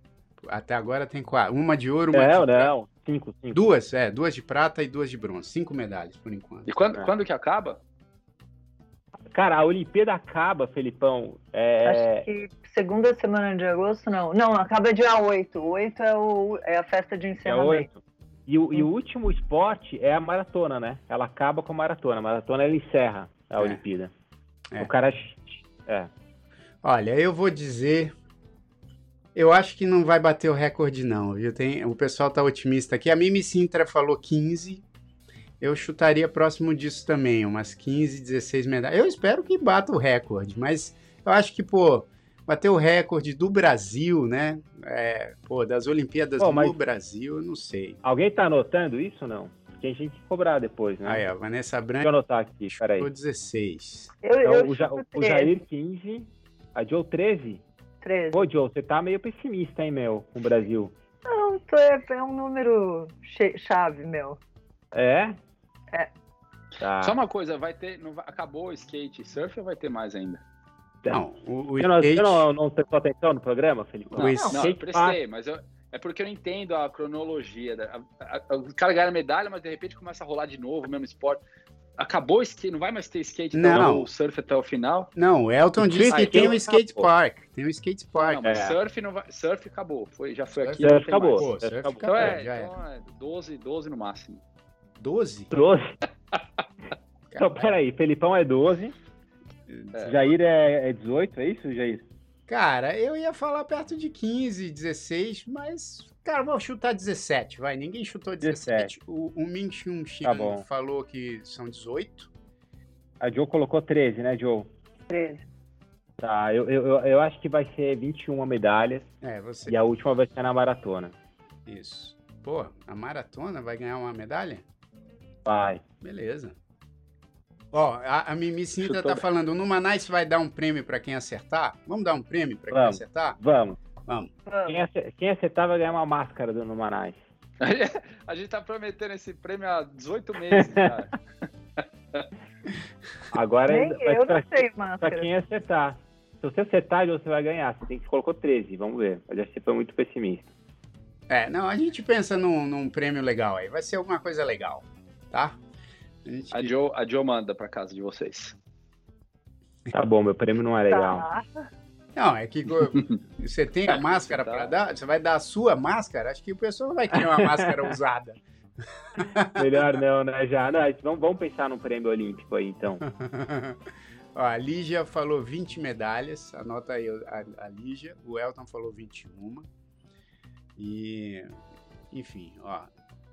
Até agora tem quatro. Uma de ouro, uma é, de não, não. Cinco, cinco. Duas, é. Duas de prata e duas de bronze. Cinco medalhas, por enquanto. E quando, é. quando que acaba? Cara, a Olimpíada acaba, Felipão. É... Acho que segunda semana de agosto, não. Não, acaba dia 8. 8 é, o, é a festa de encerramento. 8. E o, e o último esporte é a maratona, né? Ela acaba com a maratona. A maratona ela encerra a é. Olimpíada. É. O cara. É. Olha, eu vou dizer. Eu acho que não vai bater o recorde, não, viu? Tem, o pessoal tá otimista aqui. A Mimi Sintra falou 15 eu chutaria próximo disso também, umas 15, 16 medalhas. Eu espero que bata o recorde, mas eu acho que, pô, bater o recorde do Brasil, né? É, pô, das Olimpíadas pô, no Brasil, eu não sei. Alguém tá anotando isso ou não? Porque a gente tem que cobrar depois, né? Aí, ó, Vanessa Branco. Deixa eu anotar aqui, peraí. Chutou 16. Eu, então, eu o, ja, o Jair 15, a Joe 13? 13. Pô, Joe, você tá meio pessimista, hein, meu, com o Brasil. Não, é, é um número chave, meu. É? É. Tá. Só uma coisa, vai ter. Não, acabou o skate e surf ou vai ter mais ainda? Não, o, o skate... Você não, não prestou atenção no programa, Felipe? Não, não, não eu prestei, mas eu, é porque eu não entendo a cronologia. Da, a, a, o cara ganha medalha, mas de repente começa a rolar de novo o mesmo esporte. Acabou o skate, não vai mais ter skate não. o surf até o final? Não, o Elton disse que tem um skate park. Tem um skate park. Não, mas é. surf, não vai, surf acabou. Foi, já foi surf aqui. Surf acabou. Pô, surf acabou. Então, é, então é 12, 12 no máximo. 12? 12? então, peraí, Felipão é 12. É. Jair é, é 18, é isso, Jair? Cara, eu ia falar perto de 15, 16, mas, cara, vou chutar 17, vai. Ninguém chutou 17. 17. O, o Min Chun tá falou que são 18. A Joe colocou 13, né, Joe? 13. Tá, eu, eu, eu acho que vai ser 21 medalhas. É, você. E a última vai ser na maratona. Isso. Pô, a maratona vai ganhar uma medalha? Vai. Beleza. Ó, a, a Mimi Sintra tá falando, no Manais vai dar um prêmio para quem acertar? Vamos dar um prêmio para quem acertar? Vamos. Vamos. Quem, acertar, quem acertar vai ganhar uma máscara do Numanais. a gente tá prometendo esse prêmio há 18 meses, cara. Agora Nem eu pra, não sei máscara. Pra quem acertar. Se você acertar, você vai ganhar. Você tem que colocou 13, vamos ver. Mas você foi muito pessimista. É, não, a gente pensa num, num prêmio legal aí. Vai ser alguma coisa legal tá? A, gente... a, Joe, a Joe manda pra casa de vocês. Tá bom, meu prêmio não é legal. Tá. Não, é que você tem a máscara tá. para dar, você vai dar a sua máscara, acho que o pessoal não vai querer uma máscara usada. Melhor não, né? Já, não, vamos, vamos pensar num prêmio olímpico aí, então. Ó, a Lígia falou 20 medalhas, anota aí a, a Lígia. O Elton falou 21. E, enfim, ó,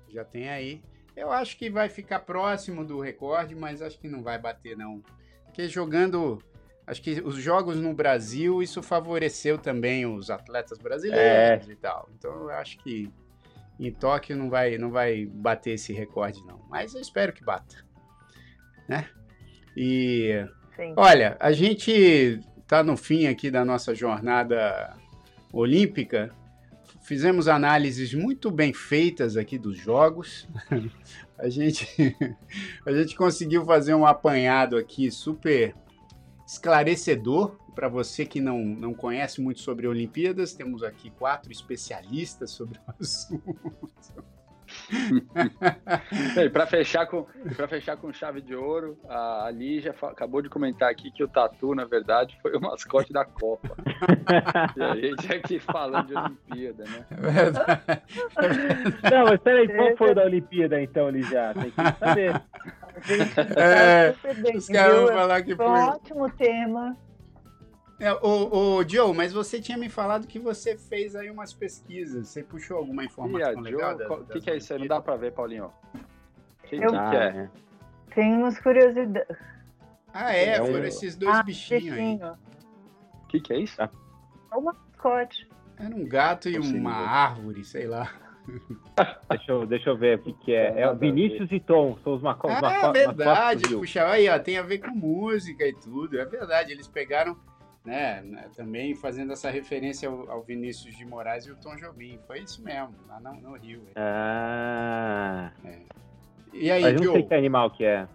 já tem aí eu acho que vai ficar próximo do recorde, mas acho que não vai bater, não. Porque jogando Acho que os jogos no Brasil, isso favoreceu também os atletas brasileiros é. e tal. Então eu acho que em Tóquio não vai, não vai bater esse recorde, não. Mas eu espero que bata. Né? E Sim. olha, a gente está no fim aqui da nossa jornada olímpica. Fizemos análises muito bem feitas aqui dos jogos. a gente, a gente conseguiu fazer um apanhado aqui super esclarecedor para você que não, não conhece muito sobre Olimpíadas. Temos aqui quatro especialistas sobre o assunto. para fechar com para fechar com chave de ouro, a Lígia acabou de comentar aqui que o Tatu, na verdade, foi o mascote da Copa. e a gente aqui falando de Olimpíada, né? É verdade. Não, mas peraí, qual foi o da Olimpíada então, Lígia? Tem que saber. É, os caras vão falar que foi. Um ótimo tema. É, o, o Joe, mas você tinha me falado que você fez aí umas pesquisas. Você puxou alguma informação e legal? O que, que é isso aí? Não dá pra ver, Paulinho. Quem Eu... que é? Tem umas curiosidades. Ah, é? é Foram esses dois ah, bichinhos aí. O que, que é isso? É um mascote. Era um gato e uma árvore, sei lá. deixa, eu, deixa eu ver o que, que é. É o Vinícius e Tom, são os macacos. Ah, é verdade, puxa, aí, ó, tem a ver com música e tudo. É verdade, eles pegaram, né, né também fazendo essa referência ao, ao, Vinícius de Moraes e o Tom Jobim. Foi isso mesmo, lá no, no Rio. É. Ah. É. E aí, Mas eu não sei que animal que é.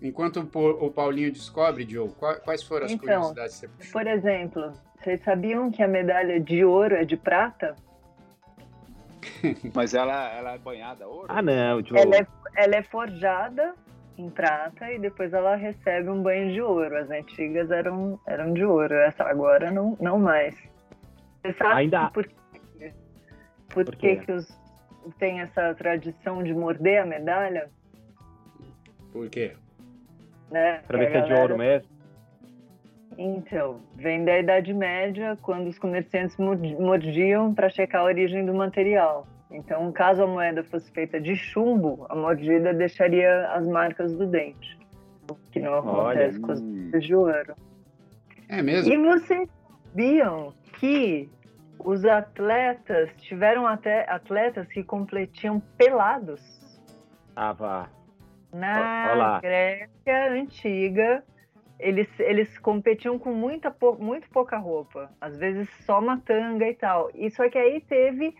Enquanto o Paulinho descobre, Joe, quais foram as então, curiosidades que você puxou? Por exemplo, vocês sabiam que a medalha de ouro é de prata? Mas ela, ela é banhada ouro? Ah, não. De ela, é, ela é forjada em prata e depois ela recebe um banho de ouro. As antigas eram, eram de ouro, essa agora não, não mais. Você sabe Ainda... por, quê? por, por quê? que os, tem essa tradição de morder a medalha? Por quê? Né? Pra ver se é de ouro mesmo? Então, vem da Idade Média, quando os comerciantes mordiam para checar a origem do material. Então, caso a moeda fosse feita de chumbo, a mordida deixaria as marcas do dente, o que não acontece Olha. com as moedas de ouro. É mesmo? E vocês sabiam que os atletas tiveram até atletas que completiam pelados? Ah, vá. Na Olá. Grécia antiga, eles, eles competiam com muita, muito pouca roupa, às vezes só uma tanga e tal. E só que aí teve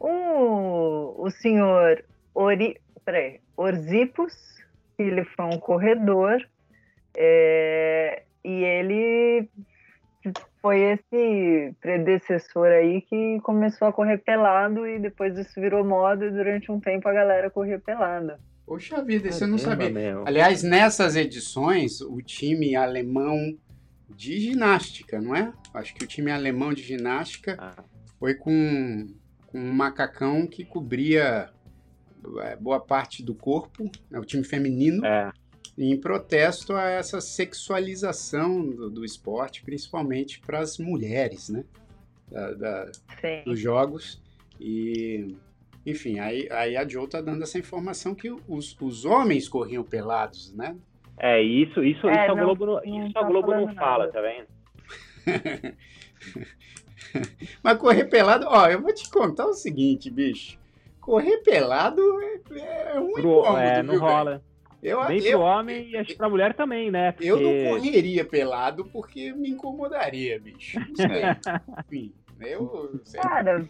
um, o senhor Ori, peraí, Orzipus, ele foi um corredor, é, e ele foi esse predecessor aí que começou a correr pelado e depois isso virou moda e durante um tempo a galera corria pelada. Poxa vida, isso eu não sabia. Aliás, nessas edições, o time alemão de ginástica, não é? Acho que o time alemão de ginástica ah. foi com, um macacão que cobria é, boa parte do corpo, né? o time feminino, é. em protesto a essa sexualização do, do esporte, principalmente para as mulheres, né? Da, da, dos jogos. E enfim, aí, aí a Joe tá dando essa informação que os, os homens corriam pelados, né? É, isso, isso, é, isso não, a Globo não, isso a Globo não fala, tá vendo? Mas correr pelado, ó, eu vou te contar o seguinte, bicho. Correr pelado é, é um Pro, incômodo, é, não viu, rola. Eu, Nem eu, pro homem e acho que pra mulher também, né? Porque... Eu não correria pelado porque me incomodaria, bicho. Não sei. Enfim, eu... Sei. Cara,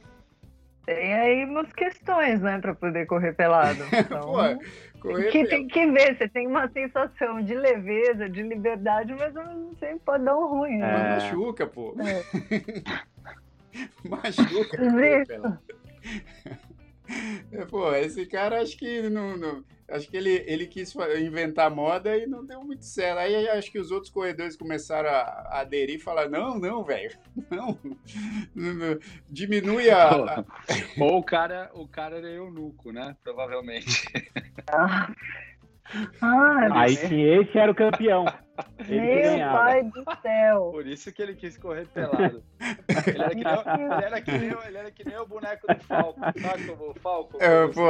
tem aí umas questões, né, para poder correr pelado. Então, Pô, correr que tem que ver, você tem uma sensação de leveza, de liberdade, mas ao mesmo tempo pode dar um ruim. Né? É. Machuca, pô. É. Machuca. Pelado. Pô, esse cara acho que não, não, acho que ele, ele quis inventar moda e não deu muito certo. Aí acho que os outros corredores começaram a, a aderir e falar: não, não, velho, não, não, diminui a, a. Ou o cara, o cara era eunuco, né? Provavelmente. Ah. Ah, Aí sim, esse era o campeão. Ele Meu pai do céu. Por isso que ele quis correr pelado. Ele era que nem, ele era que nem, ele era que nem o boneco do Falco. Sabe o Falco? É, pô,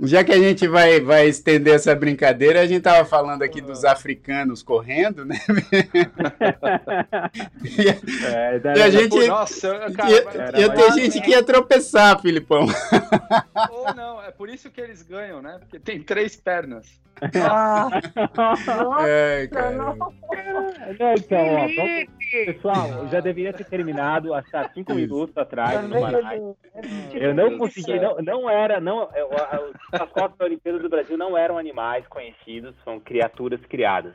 Já que a gente vai, vai estender essa brincadeira, a gente tava falando aqui dos africanos correndo, né? É, E a gente- Pô, nossa, cara, ia, ia ter gente que ia tropeçar, Filipão. Ou não, é por isso que eles ganham, né? Porque tem três pernas. Ah, nossa, É, cara. não. Não, então, ó, vamos- Felipe! pessoal, eu já deveria ter terminado há cinco minutos atrás no? Eu não consegui, não, não era, não, eu- a- os mascotes da Olimpíada do Brasil não eram animais conhecidos, são criaturas criadas.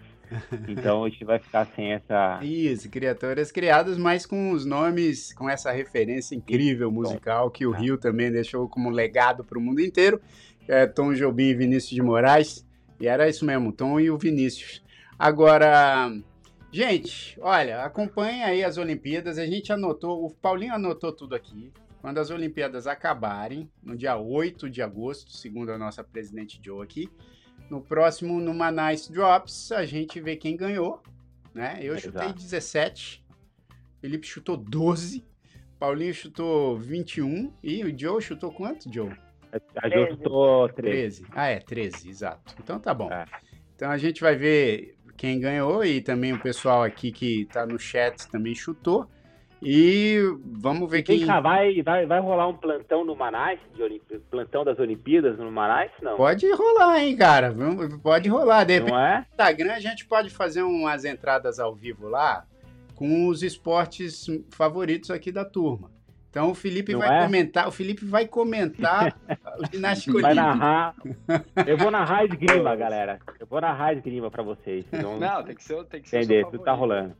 Então a gente vai ficar sem essa. Isso, criaturas criadas, mas com os nomes, com essa referência incrível musical que o Rio também deixou como legado para o mundo inteiro, é Tom Jobim e Vinícius de Moraes. E era isso mesmo, Tom e o Vinícius. Agora, gente, olha, acompanha aí as Olimpíadas. A gente anotou, o Paulinho anotou tudo aqui. Quando as Olimpíadas acabarem, no dia 8 de agosto, segundo a nossa presidente Joe aqui, no próximo, numa Nice Drops, a gente vê quem ganhou, né? Eu Exato. chutei 17, Felipe chutou 12, Paulinho chutou 21 e o Joe chutou quanto, Joe? A Jô chutou 13. 13. Ah, é, 13, exato. Então tá bom. É. Então a gente vai ver quem ganhou e também o pessoal aqui que tá no chat também chutou. E vamos ver Vem quem. cá, vai, vai, vai rolar um plantão no Manaus, de Olimp- plantão das Olimpíadas no Manaus? Não. Pode rolar, hein, cara? Pode rolar. De repente, Não é? no Instagram a gente pode fazer umas entradas ao vivo lá com os esportes favoritos aqui da turma. Então o Felipe Não vai é? comentar, o Felipe vai comentar o ginástica Vai narrar. Eu vou narrar esgrima, galera. Eu vou narrar esgrima pra vocês. Vocês vão Não, tem que ser, tem que ser o entender, tudo tá rolando.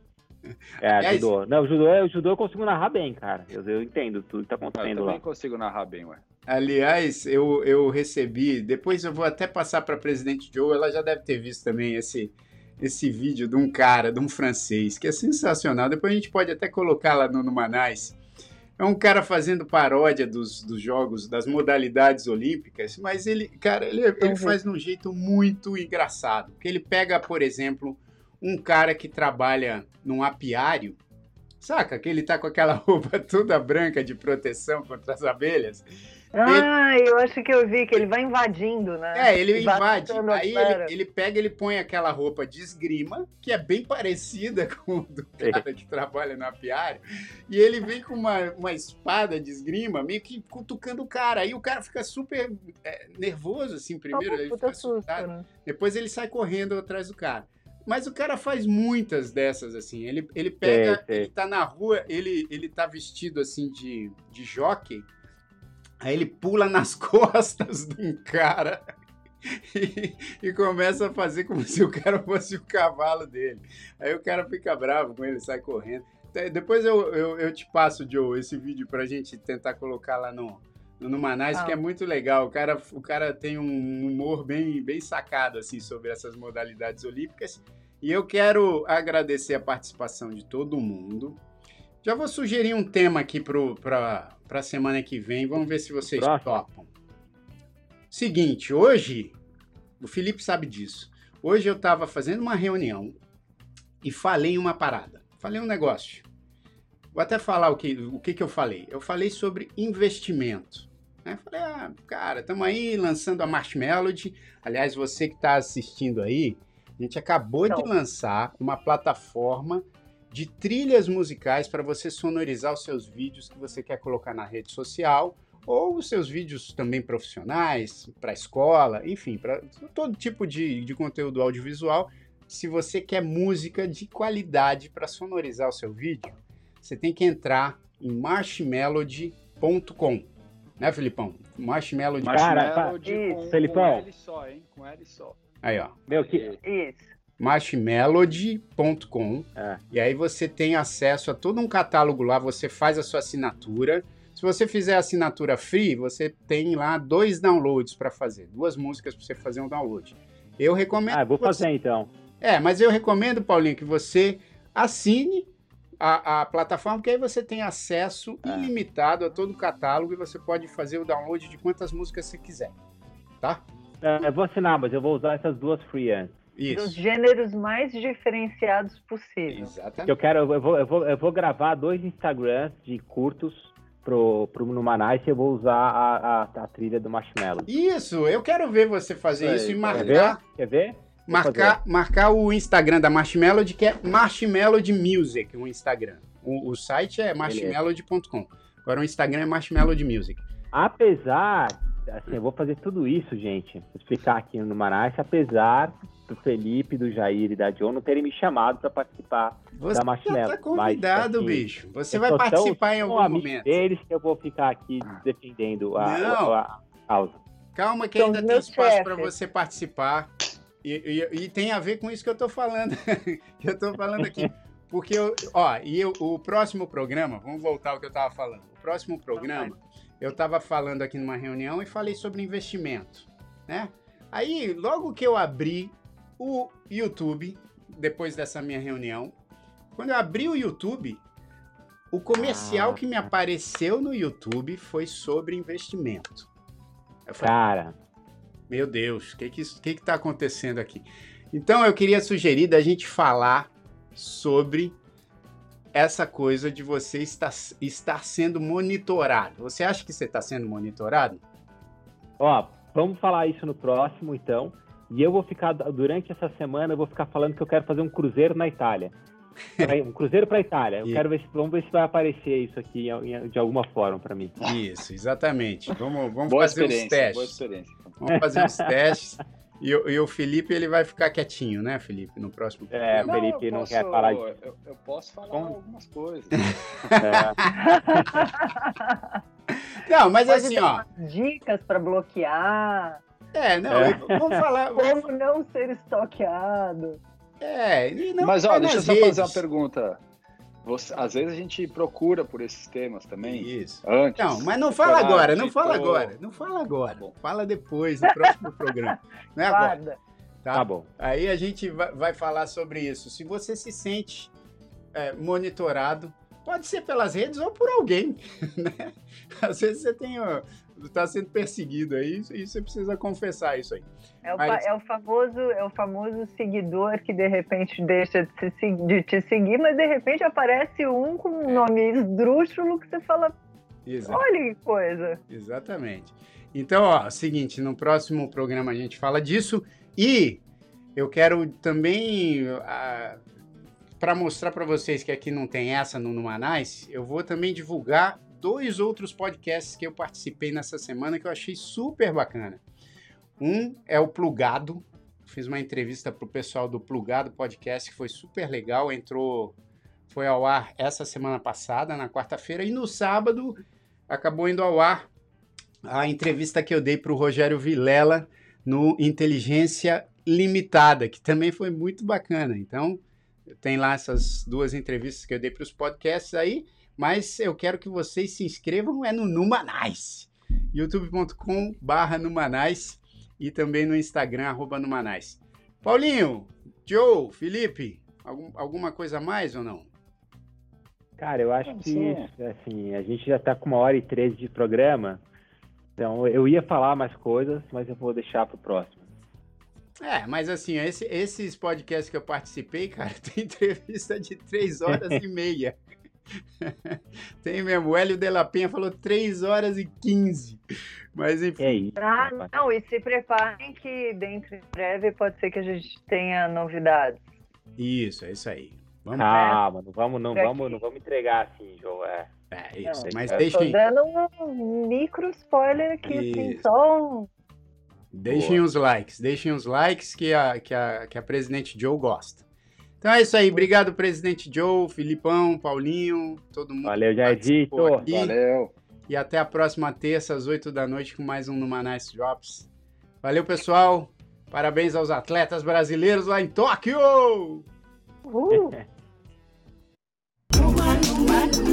É, Aliás- judô. Não, judô, é- o judô eu consigo narrar bem, cara. Eu, eu entendo tudo que tá Ah, Eu acontecendo também lá. consigo narrar bem, ué. Aliás, eu, eu recebi, depois eu vou até passar para presidente Joe, ela já deve ter visto também esse, esse vídeo de um cara, de um francês, que é sensacional. Depois a gente pode até colocar lá no, no Manais. É um cara fazendo paródia dos, dos jogos, das modalidades olímpicas, mas ele, cara, ele, ele Uhum. faz de um jeito muito engraçado. Porque ele pega, por exemplo, um cara que trabalha num apiário, saca? Que ele tá com aquela roupa toda branca de proteção contra as abelhas. Ah, eu acho que eu vi que ele vai invadindo, né? É, ele vai invade. Aí ele, ele pega, ele põe aquela roupa de esgrima, que é bem parecida com o do cara que trabalha no apiário, e ele vem com uma, uma espada de esgrima, meio que cutucando o cara. Aí o cara fica super é, nervoso, assim, primeiro, ele puta fica susto, assustado. né? Depois ele sai correndo atrás do cara. Mas o cara faz muitas dessas, assim. Ele, ele pega, ele tá na rua, ele, ele tá vestido assim de, de jockey. Aí ele pula nas costas de um cara e, e começa a fazer como se o cara fosse o cavalo dele. Aí o cara fica bravo com ele, sai correndo. Te- Depois eu, eu, eu te passo, Joe, esse vídeo pra gente tentar colocar lá no, no Manais, Ah. que é muito legal. O cara, o cara tem um humor bem, bem sacado assim sobre essas modalidades olímpicas. E eu quero agradecer a participação de todo mundo. Já vou sugerir um tema aqui para a semana que vem. Vamos ver se vocês topam. Seguinte, hoje, o Felipe sabe disso. Hoje eu estava fazendo uma reunião e falei uma parada. Falei um negócio. Vou até falar o que, o que, que eu falei. Eu falei sobre investimento. né? Falei, ah, cara, estamos aí lançando a Marshmelody. Aliás, você que está assistindo aí, a gente acabou de Então. lançar uma plataforma de trilhas musicais para você sonorizar os seus vídeos que você quer colocar na rede social ou os seus vídeos também profissionais, para escola, enfim, para todo tipo de, de conteúdo audiovisual. Se você quer música de qualidade para sonorizar o seu vídeo, você tem que entrar em marshmelody.com. Né, Filipão? Marshmelody. Cara, Marshmelody isso, com, Felipão. com L só, hein? Com L só. Aí, ó. Meu, que, Isso. marshmelody.com É. e aí você tem acesso a todo um catálogo lá, você faz a sua assinatura. Se você fizer a assinatura free, você tem lá dois downloads para fazer, duas músicas para você fazer um download. Eu recomendo. ah, vou você- fazer então. É, mas eu recomendo, Paulinho, que você assine a, a plataforma, porque aí você tem acesso É. ilimitado a todo o catálogo e você pode fazer o download de quantas músicas você quiser. Tá? É, eu vou assinar, mas eu vou usar essas duas free antes. Dos Isso. gêneros mais diferenciados possível. Que Exatamente. eu quero, eu vou, eu vou, eu vou gravar dois Instagrams de curtos pro, pro Numanice, eu vou usar a, a, a, trilha do Marshmallow. Isso, eu quero ver você fazer isso, isso e marcar. Quer ver? Quer ver? Marcar, marcar o Instagram da Marshmallow, que é Marshmallow Music, o Instagram. O, o site é marshmallow.com. Agora o Instagram é Marshmallow Music. Apesar, assim, eu vou fazer tudo isso, gente, vou explicar aqui no Manaus, apesar do Felipe, do Jair e da John não terem me chamado para participar Você da Marshmallow. Você tá convidado, mas, assim, bicho. Você vai participar em algum momento. deles que eu vou ficar aqui defendendo a, a, a causa. Calma que ainda tem espaço para você participar. E, e, e, tem a ver com isso que eu tô falando. que eu tô falando aqui. Porque, eu, ó, e eu, o próximo programa, vamos voltar ao que eu tava falando. O próximo programa, eu tava falando aqui numa reunião e falei sobre investimento, né? Aí, logo que eu abri o YouTube, depois dessa minha reunião, quando eu abri o YouTube, o comercial ah, que me apareceu no YouTube foi sobre investimento. Falei, Cara, meu Deus, o que que, que que tá acontecendo aqui? Então eu queria sugerir da gente falar sobre essa coisa de você estar, estar sendo monitorado. Você acha que você está sendo monitorado? Ó, vamos falar isso no próximo, então. E eu vou ficar, durante essa semana, eu vou ficar falando que eu quero fazer um cruzeiro na Itália. Um cruzeiro para a Itália. Eu quero ver se, vamos ver se vai aparecer isso aqui de alguma forma para mim. Isso, exatamente. Vamos, vamos fazer os testes. Boa experiência. Vamos fazer os testes. E, e, o Felipe, ele vai ficar quietinho, né, Felipe, no próximo É, o Felipe não, posso, quer falar de... eu, eu posso falar Como? algumas coisas. É. não, mas Pode assim, ó... Dicas para bloquear. É, não, é. vamos falar... Como não ser estoqueado. É, não Mas, ó, deixa eu só redes. fazer uma pergunta. Você, às vezes a gente procura por esses temas também. Isso. Antes. Não, mas não fala agora, não fala agora. Não fala agora. Bom. Fala depois, no próximo programa. Não é agora. Tá? tá? bom. Aí a gente vai, vai, falar sobre isso. Se você se sente é, monitorado, pode ser pelas redes ou por alguém. Né? Às vezes você tem está sendo perseguido aí e você precisa confessar isso aí. É o, Mas... é, o famoso, é o famoso seguidor que de repente deixa de, se, de te seguir, mas de repente aparece um com um nome esdrúxulo que você fala. Exato. Olha que coisa. Exatamente. Então, ó, seguinte, no próximo programa a gente fala disso e eu quero também. para mostrar para vocês que aqui não tem essa no Numanais, eu vou também divulgar dois outros podcasts que eu participei nessa semana que eu achei super bacana. Um é o Plugado. Fiz uma entrevista para o pessoal do Plugado Podcast que foi super legal. Entrou, foi ao ar essa semana passada, na quarta-feira, e no sábado acabou indo ao ar a entrevista que eu dei para o Rogério Vilela no Inteligência Limitada, que também foi muito bacana. Então, tem lá essas duas entrevistas que eu dei para os podcasts aí. Mas eu quero que vocês se inscrevam é no Numanais, youtube.com barra Numanais e também no Instagram, arroba Numanais. Paulinho, Joe, Felipe, algum, alguma coisa a mais ou não? Cara, eu acho que assim, a gente já está com uma hora e treze de programa, então eu ia falar mais coisas, mas eu vou deixar para o próximo. É, mas assim, esse, esses podcasts que eu participei, cara, tem entrevista de três horas e meia. Tem mesmo. O Hélio de la Penha falou 3 horas e 15. Mas enfim. É isso. Ah, não, e se preparem que dentro de breve pode ser que a gente tenha novidades. Isso, é isso aí. Vamos Calma, não vamos, não, vamos, não vamos entregar assim, João. É. É isso, não, mas deixem. Tô dando um micro spoiler aqui, assim, isso. assim, só um. Deixem Boa. os likes, deixem os likes que a, que a, que a presidente Joe gosta. Então é isso aí. Obrigado, presidente Joe, Filipão, Paulinho, todo mundo. Valeu, Jardito. Valeu. E até a próxima terça, às 8 da noite, com mais um Numa Nice Drops. Valeu, pessoal. Parabéns aos atletas brasileiros lá em Tóquio! Uh!